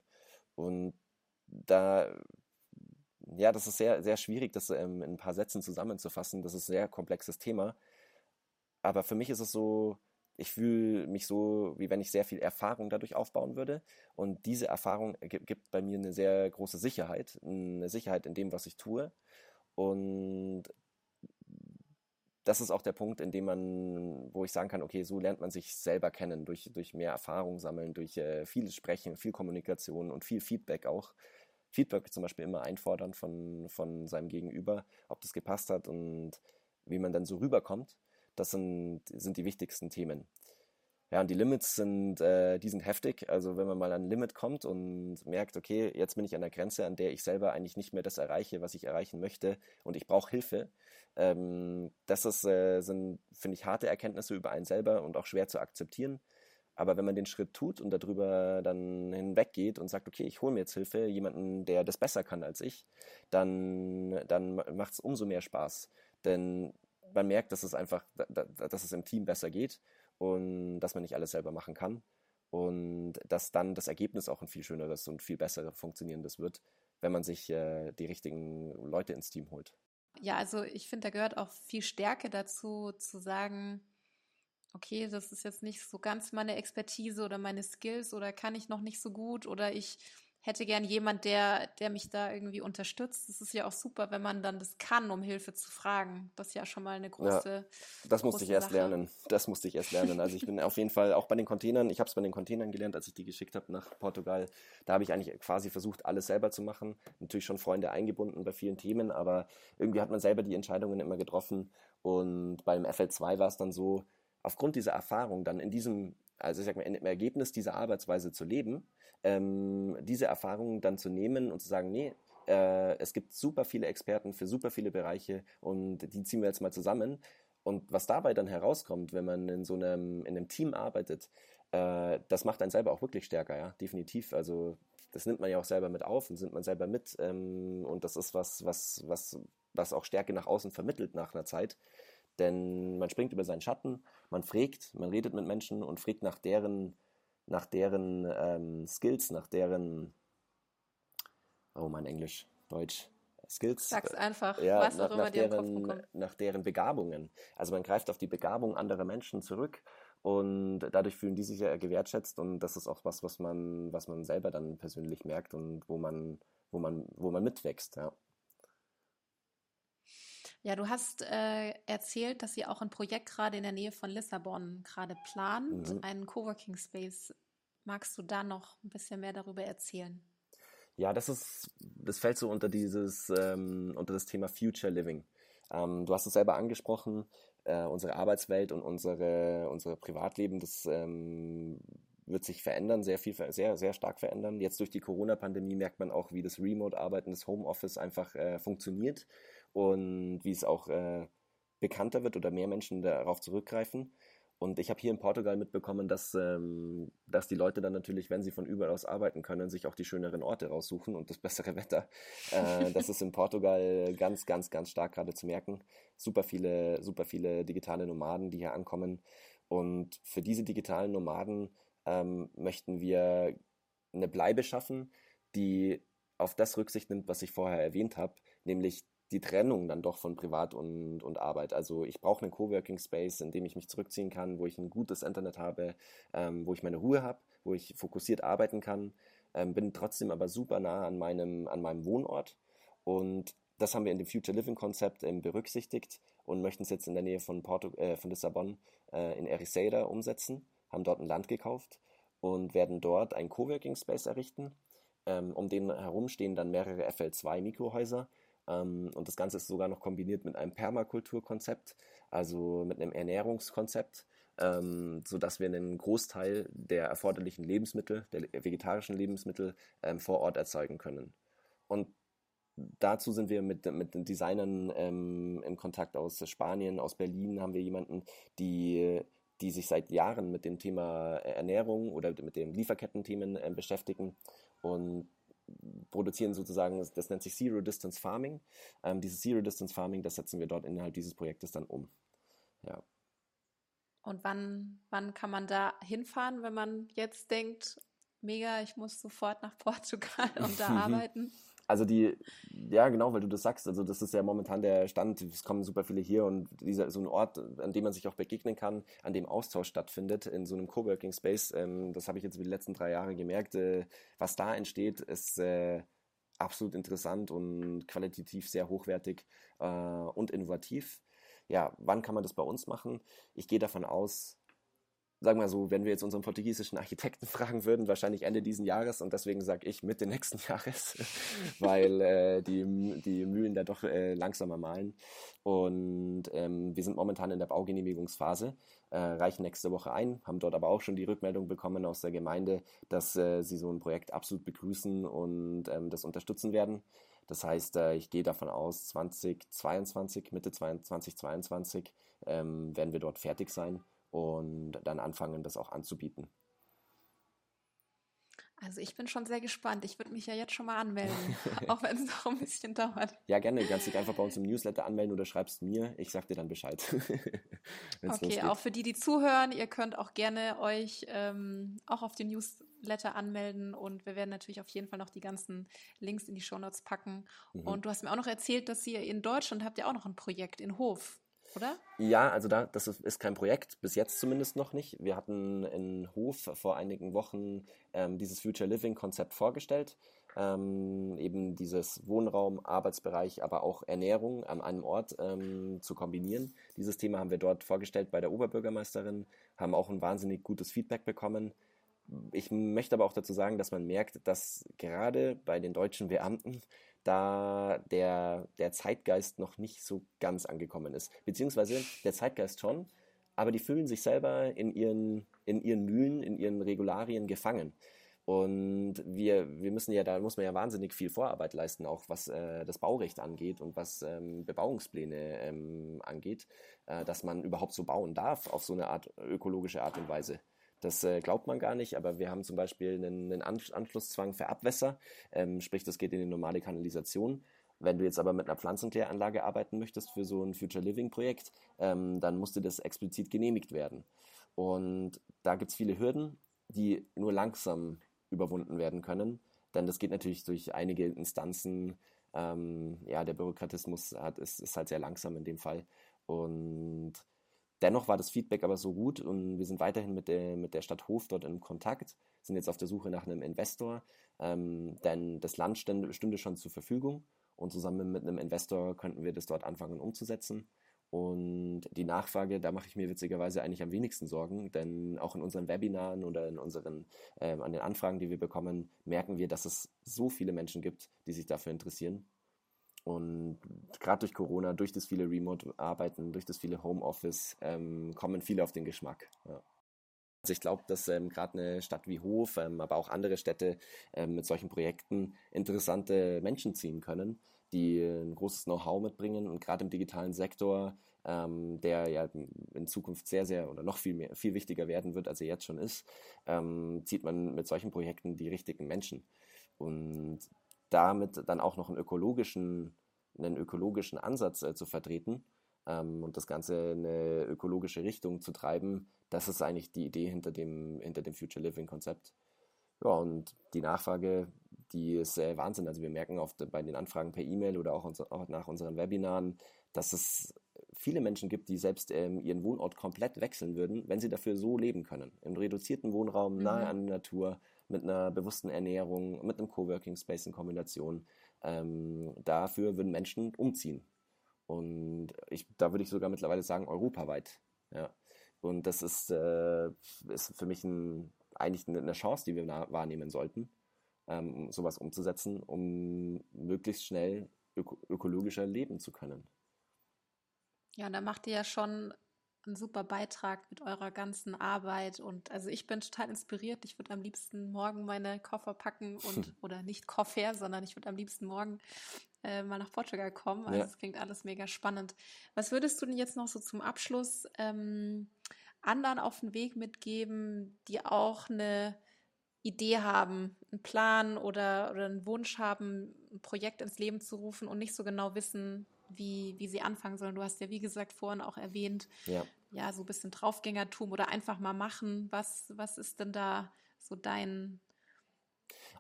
Und da, ja, das ist sehr, sehr schwierig, das ähm, in ein paar Sätzen zusammenzufassen. Das ist ein sehr komplexes Thema. Aber für mich ist es so, ich fühle mich so, wie wenn ich sehr viel Erfahrung dadurch aufbauen würde. Und diese Erfahrung gibt bei mir eine sehr große Sicherheit, eine Sicherheit in dem, was ich tue. Und das ist auch der Punkt, in dem man, wo ich sagen kann, okay, so lernt man sich selber kennen, durch, durch mehr Erfahrung sammeln, durch äh, viel Sprechen, viel Kommunikation und viel Feedback auch. Feedback zum Beispiel immer einfordern von, von seinem Gegenüber, ob das gepasst hat und wie man dann so rüberkommt. Das sind, sind die wichtigsten Themen. Ja, und die Limits sind, äh, die sind heftig. Also wenn man mal an ein Limit kommt und merkt, okay, jetzt bin ich an der Grenze, an der ich selber eigentlich nicht mehr das erreiche, was ich erreichen möchte und ich brauche Hilfe. Ähm, das ist, äh, sind, finde ich, harte Erkenntnisse über einen selber und auch schwer zu akzeptieren. Aber wenn man den Schritt tut und darüber dann hinweggeht und sagt, okay, ich hole mir jetzt Hilfe, jemanden, der das besser kann als ich, dann, dann macht es umso mehr Spaß. Denn man merkt, dass es einfach, dass es im Team besser geht und dass man nicht alles selber machen kann und dass dann das Ergebnis auch ein viel schöneres und viel besser funktionierendes wird, wenn man sich äh, die richtigen Leute ins Team holt. Ja, also ich finde, da gehört auch viel Stärke dazu, zu sagen, okay, das ist jetzt nicht so ganz meine Expertise oder meine Skills oder kann ich noch nicht so gut oder ich hätte gern jemand, der, der mich da irgendwie unterstützt. Das ist ja auch super, wenn man dann das kann, um Hilfe zu fragen. Das ist ja schon mal eine große. Ja, das musste ich erst Sache. lernen. Das musste ich erst lernen. Also ich bin auf jeden Fall auch bei den Containern, ich habe es bei den Containern gelernt, als ich die geschickt habe nach Portugal. Da habe ich eigentlich quasi versucht, alles selber zu machen. Natürlich schon Freunde eingebunden bei vielen Themen, aber irgendwie hat man selber die Entscheidungen immer getroffen. Und beim FL2 war es dann so, aufgrund dieser Erfahrung dann in diesem, also ich sag mal, im Ergebnis dieser Arbeitsweise zu leben, ähm, diese Erfahrungen dann zu nehmen und zu sagen, nee, äh, es gibt super viele Experten für super viele Bereiche und die ziehen wir jetzt mal zusammen. Und was dabei dann herauskommt, wenn man in so einem, in einem Team arbeitet, äh, das macht einen selber auch wirklich stärker, ja, definitiv. Also das nimmt man ja auch selber mit auf und nimmt man selber mit. Ähm, und das ist was, was, was, was auch Stärke nach außen vermittelt nach einer Zeit. Denn man springt über seinen Schatten, man fragt, man redet mit Menschen und fragt nach deren nach deren ähm, Skills, nach deren, oh mein Englisch, Deutsch, Skills. Sag's einfach, ja, was nach, auch immer nach deren, kommt. Nach deren Begabungen. Also man greift auf die Begabung anderer Menschen zurück und dadurch fühlen die sich ja gewertschätzt und das ist auch was, was man, was man selber dann persönlich merkt und wo man, wo man, wo man mitwächst, ja. Ja, du hast äh, erzählt, dass ihr auch ein Projekt gerade in der Nähe von Lissabon gerade plant, mhm. einen Coworking Space. Magst du da noch ein bisschen mehr darüber erzählen? Ja, das ist, das fällt so unter dieses, ähm, unter das Thema Future Living. Ähm, du hast es selber angesprochen, äh, unsere Arbeitswelt und unsere, unser Privatleben, das ähm, wird sich verändern, sehr viel, sehr, sehr stark verändern. Jetzt durch die Corona-Pandemie merkt man auch, wie das Remote-Arbeiten, das Homeoffice einfach äh, funktioniert und wie es auch äh, bekannter wird oder mehr Menschen darauf zurückgreifen. Und ich habe hier in Portugal mitbekommen, dass, ähm, dass die Leute dann natürlich, wenn sie von überall aus arbeiten können, sich auch die schöneren Orte raussuchen und das bessere Wetter. Äh, das ist in Portugal ganz, ganz, ganz stark gerade zu merken. Super viele, super viele digitale Nomaden, die hier ankommen. Und für diese digitalen Nomaden ähm, möchten wir eine Bleibe schaffen, die auf das Rücksicht nimmt, was ich vorher erwähnt habe, nämlich die Trennung dann doch von Privat und, und Arbeit. Also ich brauche einen Coworking Space, in dem ich mich zurückziehen kann, wo ich ein gutes Internet habe, ähm, wo ich meine Ruhe habe, wo ich fokussiert arbeiten kann, ähm, bin trotzdem aber super nah an meinem, an meinem Wohnort. Und das haben wir in dem Future Living Konzept ähm, berücksichtigt und möchten es jetzt in der Nähe von, Porto, äh, von Lissabon äh, in Ericeira umsetzen, haben dort ein Land gekauft und werden dort ein Coworking Space errichten. Ähm, um den herum stehen dann mehrere FL2 Mikrohäuser, und das Ganze ist sogar noch kombiniert mit einem Permakulturkonzept, also mit einem Ernährungskonzept, ähm, sodass wir einen Großteil der erforderlichen Lebensmittel, der vegetarischen Lebensmittel ähm, vor Ort erzeugen können. Und dazu sind wir mit, mit den Designern ähm, im Kontakt aus Spanien, aus Berlin haben wir jemanden, die, die sich seit Jahren mit dem Thema Ernährung oder mit den Lieferkettenthemen äh, beschäftigen und produzieren sozusagen, das nennt sich Zero Distance Farming. Ähm, dieses Zero Distance Farming, das setzen wir dort innerhalb dieses Projektes dann um. Ja. Und wann, wann kann man da hinfahren, wenn man jetzt denkt, mega, ich muss sofort nach Portugal und da arbeiten? Also die, ja genau, weil du das sagst, also das ist ja momentan der Stand, es kommen super viele hier und dieser so ein Ort, an dem man sich auch begegnen kann, an dem Austausch stattfindet in so einem Coworking Space, ähm, das habe ich jetzt über die letzten drei Jahre gemerkt, äh, was da entsteht, ist äh, absolut interessant und qualitativ sehr hochwertig äh, und innovativ. Ja, wann kann man das bei uns machen? Ich gehe davon aus, sagen wir so, wenn wir jetzt unseren portugiesischen Architekten fragen würden, wahrscheinlich Ende diesen Jahres und deswegen sage ich Mitte nächsten Jahres, weil äh, die, die Mühlen da doch äh, langsamer malen. Und ähm, wir sind momentan in der Baugenehmigungsphase, äh, reichen nächste Woche ein, haben dort aber auch schon die Rückmeldung bekommen aus der Gemeinde, dass äh, sie so ein Projekt absolut begrüßen und ähm, das unterstützen werden. Das heißt, äh, ich gehe davon aus, 2022, Mitte 2022 ähm, werden wir dort fertig sein und dann anfangen, das auch anzubieten. Also ich bin schon sehr gespannt. Ich würde mich ja jetzt schon mal anmelden, auch wenn es noch ein bisschen dauert. Ja, gerne. Du kannst dich einfach bei uns im Newsletter anmelden oder schreibst mir. Ich sag dir dann Bescheid. okay, auch für die, die zuhören, ihr könnt auch gerne euch ähm, auch auf den Newsletter anmelden und wir werden natürlich auf jeden Fall noch die ganzen Links in die Shownotes packen. Mhm. Und du hast mir auch noch erzählt, dass ihr in Deutschland habt ja auch noch ein Projekt in Hof oder? Ja, also da, das ist, kein Projekt, bis jetzt zumindest noch nicht. Wir hatten in Hof vor einigen Wochen ähm, dieses Future Living Konzept vorgestellt. Ähm, eben dieses Wohnraum, Arbeitsbereich, aber auch Ernährung an einem Ort ähm, zu kombinieren. Dieses Thema haben wir dort vorgestellt bei der Oberbürgermeisterin, haben auch ein wahnsinnig gutes Feedback bekommen. Ich möchte aber auch dazu sagen, dass man merkt, dass gerade bei den deutschen Beamten da der, der Zeitgeist noch nicht so ganz angekommen ist. Beziehungsweise der Zeitgeist schon, aber die fühlen sich selber in ihren, in ihren Mühlen, in ihren Regularien gefangen. Und wir, wir müssen ja, da muss man ja wahnsinnig viel Vorarbeit leisten, auch was äh, das Baurecht angeht und was ähm, Bebauungspläne ähm, angeht, äh, dass man überhaupt so bauen darf auf so eine Art ökologische Art und Weise. Das äh, glaubt man gar nicht, aber wir haben zum Beispiel einen, einen Anschlusszwang für Abwässer, ähm, sprich, das geht in die normale Kanalisation. Wenn du jetzt aber mit einer Pflanzenkläranlage arbeiten möchtest für so ein Future Living Projekt, ähm, dann musste das explizit genehmigt werden. Und da gibt es viele Hürden, die nur langsam überwunden werden können, denn das geht natürlich durch einige Instanzen. Ähm, ja, der Bürokratismus hat, ist, ist halt sehr langsam in dem Fall. Und Dennoch war das Feedback aber so gut und wir sind weiterhin mit der, mit der Stadt Hof dort in Kontakt, sind jetzt auf der Suche nach einem Investor, ähm, denn das Land stünde, schon zur Verfügung und zusammen mit einem Investor könnten wir das dort anfangen umzusetzen. Und die Nachfrage, da mache ich mir witzigerweise eigentlich am wenigsten Sorgen, denn auch in unseren Webinaren oder in unseren, ähm, an den Anfragen, die wir bekommen, merken wir, dass es so viele Menschen gibt, die sich dafür interessieren. Und gerade durch Corona, durch das viele Remote-Arbeiten, durch das viele Homeoffice, ähm, kommen viele auf den Geschmack. Ja. Also ich glaube, dass ähm, gerade eine Stadt wie Hof, ähm, aber auch andere Städte ähm, mit solchen Projekten interessante Menschen ziehen können, die ein großes Know-how mitbringen und gerade im digitalen Sektor ähm, der ja in Zukunft sehr, sehr oder noch viel mehr, viel wichtiger werden wird, als er jetzt schon ist, ähm, zieht man mit solchen Projekten die richtigen Menschen. Und damit dann auch noch einen ökologischen, einen ökologischen Ansatz äh, zu vertreten ähm, und das Ganze in eine ökologische Richtung zu treiben, das ist eigentlich die Idee hinter dem, hinter dem Future Living Konzept. Ja, und die Nachfrage, die ist äh, Wahnsinn. Also wir merken oft bei den Anfragen per E-Mail oder auch, unser, auch, nach unseren Webinaren, dass es viele Menschen gibt, die selbst ähm, ihren Wohnort komplett wechseln würden, wenn sie dafür so leben können. Im reduzierten Wohnraum, mhm. nahe an der Natur, mit einer bewussten Ernährung, mit einem Coworking Space in Kombination. Ähm, dafür würden Menschen umziehen. Und ich, da würde ich sogar mittlerweile sagen, europaweit. Ja. Und das ist, äh, ist für mich ein, eigentlich eine Chance, die wir wahrnehmen sollten, ähm, sowas umzusetzen, um möglichst schnell öko ökologischer leben zu können. Ja, und da macht ihr ja schon einen super Beitrag mit eurer ganzen Arbeit. Und also ich bin total inspiriert. Ich würde am liebsten morgen meine Koffer packen und, oder nicht Koffer, sondern ich würde am liebsten morgen äh, mal nach Portugal kommen. Also es ja. klingt alles mega spannend. Was würdest du denn jetzt noch so zum Abschluss ähm, anderen auf den Weg mitgeben, die auch eine Idee haben, einen Plan oder, oder einen Wunsch haben, ein Projekt ins Leben zu rufen und nicht so genau wissen, wie, wie sie anfangen sollen. Du hast ja, wie gesagt, vorhin auch erwähnt, ja, ja so ein bisschen Draufgängertum oder einfach mal machen. Was, was ist denn da so dein.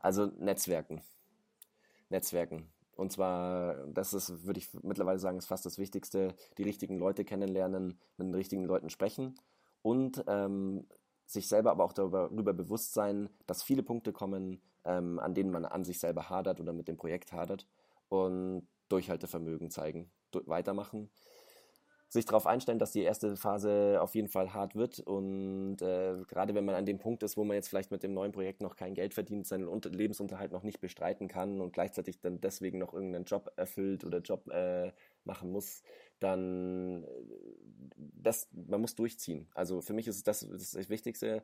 Also Netzwerken. Netzwerken. Und zwar, das ist, würde ich mittlerweile sagen, ist fast das Wichtigste, die richtigen Leute kennenlernen, mit den richtigen Leuten sprechen und ähm, sich selber aber auch darüber bewusst sein, dass viele Punkte kommen, ähm, an denen man an sich selber hadert oder mit dem Projekt hadert. Und Durchhaltevermögen zeigen, weitermachen, sich darauf einstellen, dass die erste Phase auf jeden Fall hart wird und äh, gerade wenn man an dem Punkt ist, wo man jetzt vielleicht mit dem neuen Projekt noch kein Geld verdient, seinen Unter Lebensunterhalt noch nicht bestreiten kann und gleichzeitig dann deswegen noch irgendeinen Job erfüllt oder Job äh, machen muss, dann äh, das, man muss durchziehen. Also für mich ist das das Wichtigste.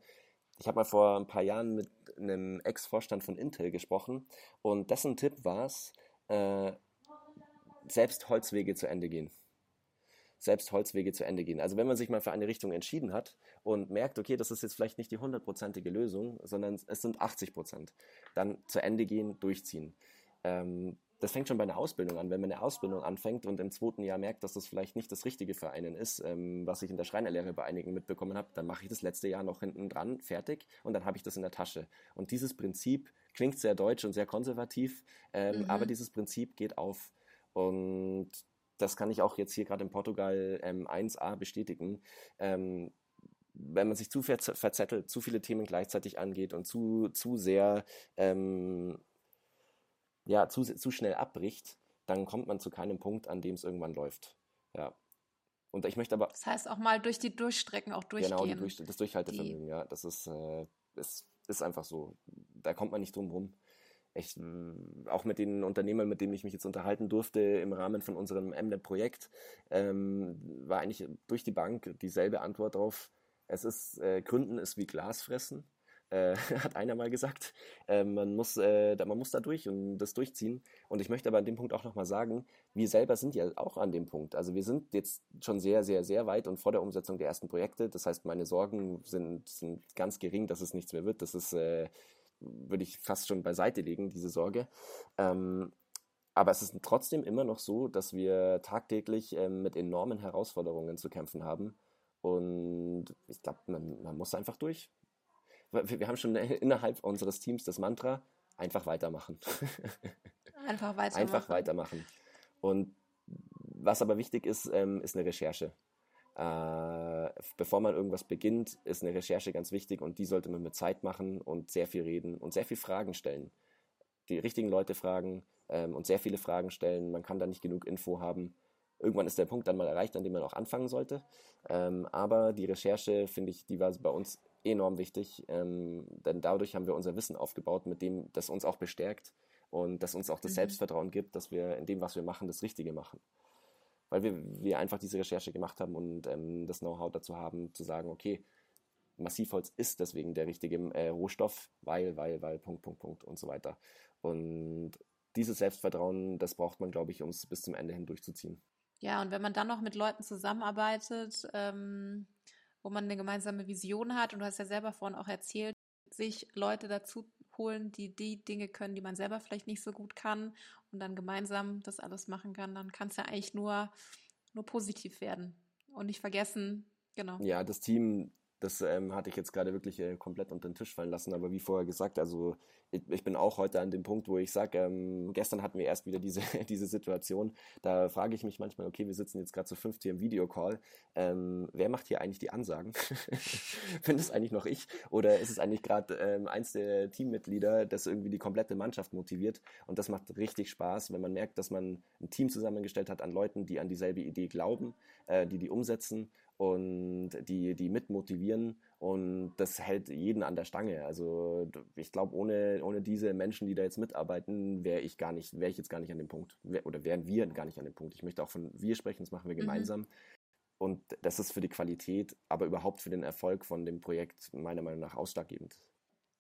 Ich habe mal vor ein paar Jahren mit einem Ex-Vorstand von Intel gesprochen und dessen Tipp war es, äh, selbst Holzwege zu Ende gehen. Selbst Holzwege zu Ende gehen. Also wenn man sich mal für eine Richtung entschieden hat und merkt, okay, das ist jetzt vielleicht nicht die hundertprozentige Lösung, sondern es sind 80 Prozent, dann zu Ende gehen, durchziehen. Ähm, das fängt schon bei einer Ausbildung an. Wenn man eine Ausbildung anfängt und im zweiten Jahr merkt, dass das vielleicht nicht das Richtige für einen ist, ähm, was ich in der Schreinerlehre bei einigen mitbekommen habe, dann mache ich das letzte Jahr noch hinten dran, fertig und dann habe ich das in der Tasche. Und dieses Prinzip klingt sehr deutsch und sehr konservativ, ähm, mhm. aber dieses Prinzip geht auf. Und das kann ich auch jetzt hier gerade in Portugal ähm, 1a bestätigen. Ähm, wenn man sich zu verzettelt, zu viele Themen gleichzeitig angeht und zu, zu sehr, ähm, ja, zu, zu schnell abbricht, dann kommt man zu keinem Punkt, an dem es irgendwann läuft. Ja. Und ich möchte aber. Das heißt auch mal durch die Durchstrecken auch durchgehen. Genau, durch, das Durchhaltevermögen, die. ja. Das ist, äh, ist, ist einfach so. Da kommt man nicht drum rum ich, auch mit den Unternehmern, mit denen ich mich jetzt unterhalten durfte im Rahmen von unserem MNET-Projekt, ähm, war eigentlich durch die Bank dieselbe Antwort drauf. Es ist, äh, Gründen ist wie Glas fressen, äh, hat einer mal gesagt. Äh, man, muss, äh, man muss da durch und das durchziehen. Und ich möchte aber an dem Punkt auch nochmal sagen, wir selber sind ja auch an dem Punkt. Also wir sind jetzt schon sehr, sehr, sehr weit und vor der Umsetzung der ersten Projekte. Das heißt, meine Sorgen sind, sind ganz gering, dass es nichts mehr wird. Das ist äh, würde ich fast schon beiseite legen, diese Sorge. Ähm, aber es ist trotzdem immer noch so, dass wir tagtäglich ähm, mit enormen Herausforderungen zu kämpfen haben. Und ich glaube, man, man, muss einfach durch. Wir, wir haben schon innerhalb unseres Teams das Mantra, einfach weitermachen. Einfach weitermachen. Einfach weitermachen. Und was aber wichtig ist, ähm, ist eine Recherche. Äh, bevor man irgendwas beginnt, ist eine Recherche ganz wichtig und die sollte man mit Zeit machen und sehr viel reden und sehr viel Fragen stellen. Die richtigen Leute fragen ähm, und sehr viele Fragen stellen. Man kann da nicht genug Info haben. Irgendwann ist der Punkt dann mal erreicht, an dem man auch anfangen sollte. Ähm, aber die Recherche, finde ich, die war bei uns enorm wichtig, ähm, denn dadurch haben wir unser Wissen aufgebaut, mit dem das uns auch bestärkt und das uns auch das mhm. Selbstvertrauen gibt, dass wir in dem, was wir machen, das Richtige machen weil wir, wir einfach diese Recherche gemacht haben und ähm, das Know-how dazu haben, zu sagen, okay, Massivholz ist deswegen der richtige äh, Rohstoff, weil, weil, weil, Punkt, Punkt, Punkt und so weiter. Und dieses Selbstvertrauen, das braucht man, glaube ich, um es bis zum Ende hin durchzuziehen. Ja, und wenn man dann noch mit Leuten zusammenarbeitet, ähm, wo man eine gemeinsame Vision hat, und du hast ja selber vorhin auch erzählt, sich Leute dazu holen, die die Dinge können, die man selber vielleicht nicht so gut kann und dann gemeinsam das alles machen kann, dann kann es ja eigentlich nur, nur positiv werden. Und nicht vergessen, genau. Ja, das Team das ähm, hatte ich jetzt gerade wirklich äh, komplett unter den Tisch fallen lassen. Aber wie vorher gesagt, also ich, ich bin auch heute an dem Punkt, wo ich sage, ähm, gestern hatten wir erst wieder diese, diese Situation. Da frage ich mich manchmal, okay, wir sitzen jetzt gerade zu fünft hier im Videocall. Ähm, wer macht hier eigentlich die Ansagen? Bin das eigentlich noch ich? Oder ist es eigentlich gerade ähm, eins der Teammitglieder, das irgendwie die komplette Mannschaft motiviert? Und das macht richtig Spaß, wenn man merkt, dass man ein Team zusammengestellt hat an Leuten, die an dieselbe Idee glauben, äh, die die umsetzen und die, die mitmotivieren und das hält jeden an der Stange. Also ich glaube, ohne, ohne diese Menschen, die da jetzt mitarbeiten, wäre ich gar nicht, wäre ich jetzt gar nicht an dem Punkt. Oder wären wir gar nicht an dem Punkt. Ich möchte auch von wir sprechen, das machen wir mhm. gemeinsam. Mhm. Und das ist für die Qualität, aber überhaupt für den Erfolg von dem Projekt meiner Meinung nach ausschlaggebend.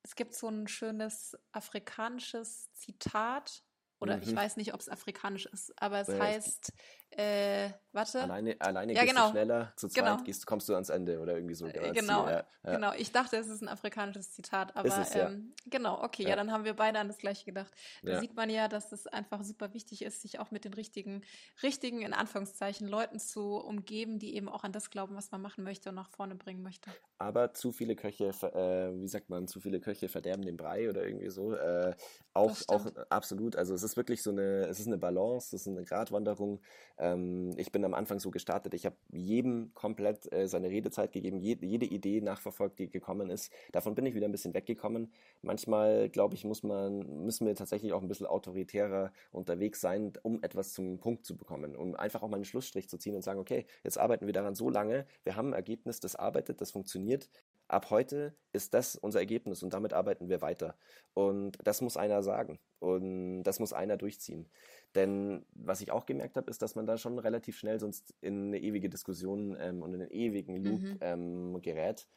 Es gibt so ein schönes afrikanisches Zitat, oder mhm. ich weiß nicht, ob es afrikanisch ist, aber es ja, heißt, äh, warte. Alleine, alleine ja, gehst genau. du schneller, zu zweit genau. gehst, kommst du ans Ende oder irgendwie so. Äh, genau, ja, ja. genau. Ich dachte, es ist ein afrikanisches Zitat, aber es, ähm, genau, okay, ja. dann haben wir beide an das gleiche gedacht. Da sieht man ja, dass es einfach super wichtig ist, sich auch mit den richtigen, richtigen, in Anführungszeichen, Leuten zu umgeben, die eben auch an das glauben, was man machen möchte und nach vorne bringen möchte. Aber zu viele Köche, äh, wie sagt man, zu viele Köche verderben den Brei oder irgendwie so. Äh, auch, auch absolut. Also es ist wirklich so eine, es ist eine Balance, es ist eine Gratwanderung ähm, ich bin am Anfang so gestartet, ich habe jedem komplett äh, seine Redezeit gegeben, je, jede Idee nachverfolgt, die gekommen ist. Davon bin ich wieder ein bisschen weggekommen. Manchmal, glaube ich, muss man, müssen wir tatsächlich auch ein bisschen autoritärer unterwegs sein, um etwas zum Punkt zu bekommen, um einfach auch mal einen Schlussstrich zu ziehen und sagen, okay, jetzt arbeiten wir daran so lange, wir haben ein Ergebnis, das arbeitet, das funktioniert, ab heute ist das unser Ergebnis und damit arbeiten wir weiter. Und das muss einer sagen und das muss einer durchziehen. Denn was ich auch gemerkt habe, ist, dass man da schon relativ schnell sonst in eine ewige Diskussion ähm, und in einen ewigen Loop mhm. ähm, gerät.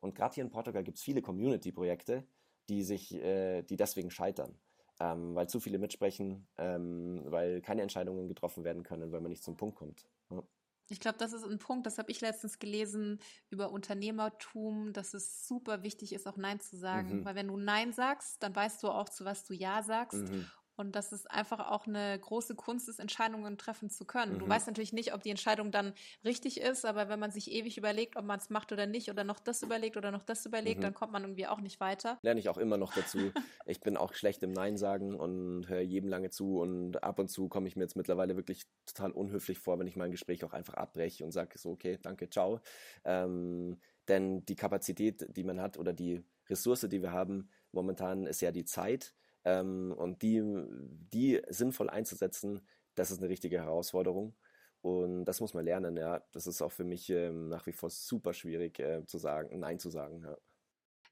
Und gerade hier in Portugal gibt es viele Community-Projekte, die sich, äh, die deswegen scheitern. Ähm, weil zu viele mitsprechen, ähm, weil keine Entscheidungen getroffen werden können, weil man nicht zum Punkt kommt. Ja. Ich glaube, das ist ein Punkt, das habe ich letztens gelesen über Unternehmertum, dass es super wichtig ist, auch Nein zu sagen. Mhm. Weil wenn du Nein sagst, dann weißt du auch, zu was du Ja sagst. Mhm. Und dass es einfach auch eine große Kunst ist, Entscheidungen treffen zu können. Mhm. Du weißt natürlich nicht, ob die Entscheidung dann richtig ist, aber wenn man sich ewig überlegt, ob man es macht oder nicht, oder noch das überlegt oder noch das überlegt, mhm. dann kommt man irgendwie auch nicht weiter. Lerne ich auch immer noch dazu. ich bin auch schlecht im Nein sagen und höre jedem lange zu und ab und zu komme ich mir jetzt mittlerweile wirklich total unhöflich vor, wenn ich mein Gespräch auch einfach abbreche und sage so, okay, danke, ciao. Ähm, denn die Kapazität, die man hat oder die Ressource, die wir haben, momentan ist ja die Zeit ähm, und die, die sinnvoll einzusetzen, das ist eine richtige Herausforderung. Und das muss man lernen, ja. Das ist auch für mich ähm, nach wie vor super schwierig äh, zu sagen, Nein zu sagen. Ja.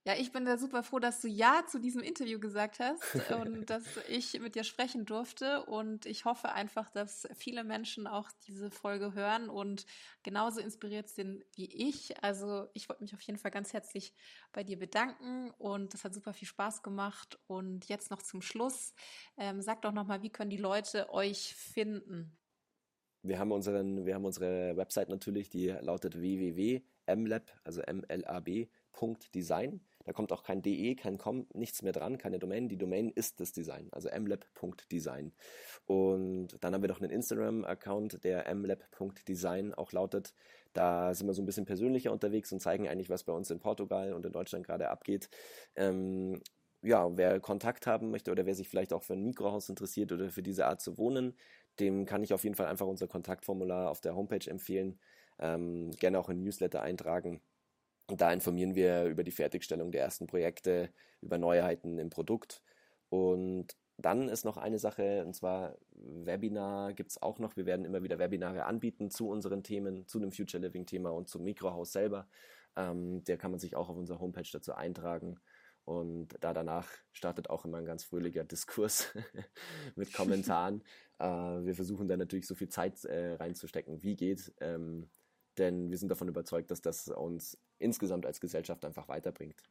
Ja, ich bin da super froh, dass du Ja zu diesem Interview gesagt hast und dass ich mit dir sprechen durfte. Und ich hoffe einfach, dass viele Menschen auch diese Folge hören und genauso inspiriert sind wie ich. Also ich wollte mich auf jeden Fall ganz herzlich bei dir bedanken und das hat super viel Spaß gemacht. Und jetzt noch zum Schluss, ähm, sag doch nochmal, wie können die Leute euch finden? Wir haben, unseren, wir haben unsere Website natürlich, die lautet www.mlab, also mlab.design. Da kommt auch kein DE, kein Com, nichts mehr dran, keine Domain. Die Domain ist das Design, also mlab.design. Und dann haben wir noch einen Instagram-Account, der mlab.design auch lautet. Da sind wir so ein bisschen persönlicher unterwegs und zeigen eigentlich, was bei uns in Portugal und in Deutschland gerade abgeht. Ähm, ja, wer Kontakt haben möchte oder wer sich vielleicht auch für ein Mikrohaus interessiert oder für diese Art zu wohnen, dem kann ich auf jeden Fall einfach unser Kontaktformular auf der Homepage empfehlen. Ähm, gerne auch in Newsletter eintragen. Und da informieren wir über die Fertigstellung der ersten Projekte, über Neuheiten im Produkt. Und dann ist noch eine Sache, und zwar Webinar gibt es auch noch. Wir werden immer wieder Webinare anbieten zu unseren Themen, zu dem Future Living Thema und zum Mikrohaus selber. Ähm, der kann man sich auch auf unserer Homepage dazu eintragen. Und da danach startet auch immer ein ganz fröhlicher Diskurs mit Kommentaren. äh, wir versuchen da natürlich so viel Zeit äh, reinzustecken, wie geht. Ähm, denn wir sind davon überzeugt, dass das uns insgesamt als Gesellschaft einfach weiterbringt.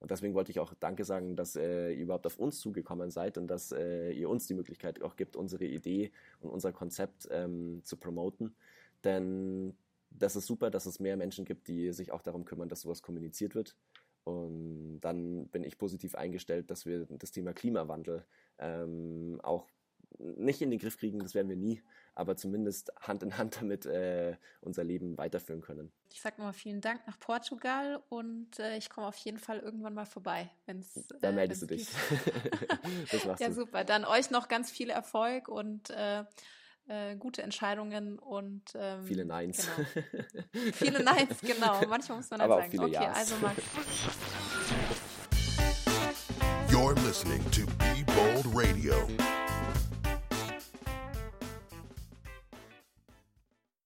Und deswegen wollte ich auch Danke sagen, dass äh, ihr überhaupt auf uns zugekommen seid und dass äh, ihr uns die Möglichkeit auch gibt, unsere Idee und unser Konzept ähm, zu promoten. Denn das ist super, dass es mehr Menschen gibt, die sich auch darum kümmern, dass sowas kommuniziert wird. Und dann bin ich positiv eingestellt, dass wir das Thema Klimawandel ähm, auch nicht in den Griff kriegen, das werden wir nie, aber zumindest Hand in Hand damit äh, unser Leben weiterführen können. Ich sage nochmal vielen Dank nach Portugal und äh, ich komme auf jeden Fall irgendwann mal vorbei, wenn es. Da äh, meldest du dich. das machst ja, du. super. Dann euch noch ganz viel Erfolg und äh, äh, gute Entscheidungen und ähm, viele Neins. Genau. viele Neins, genau. Manchmal muss man dann Aber sagen, okay, Ja's. also Max. You're listening to Be Bold Radio.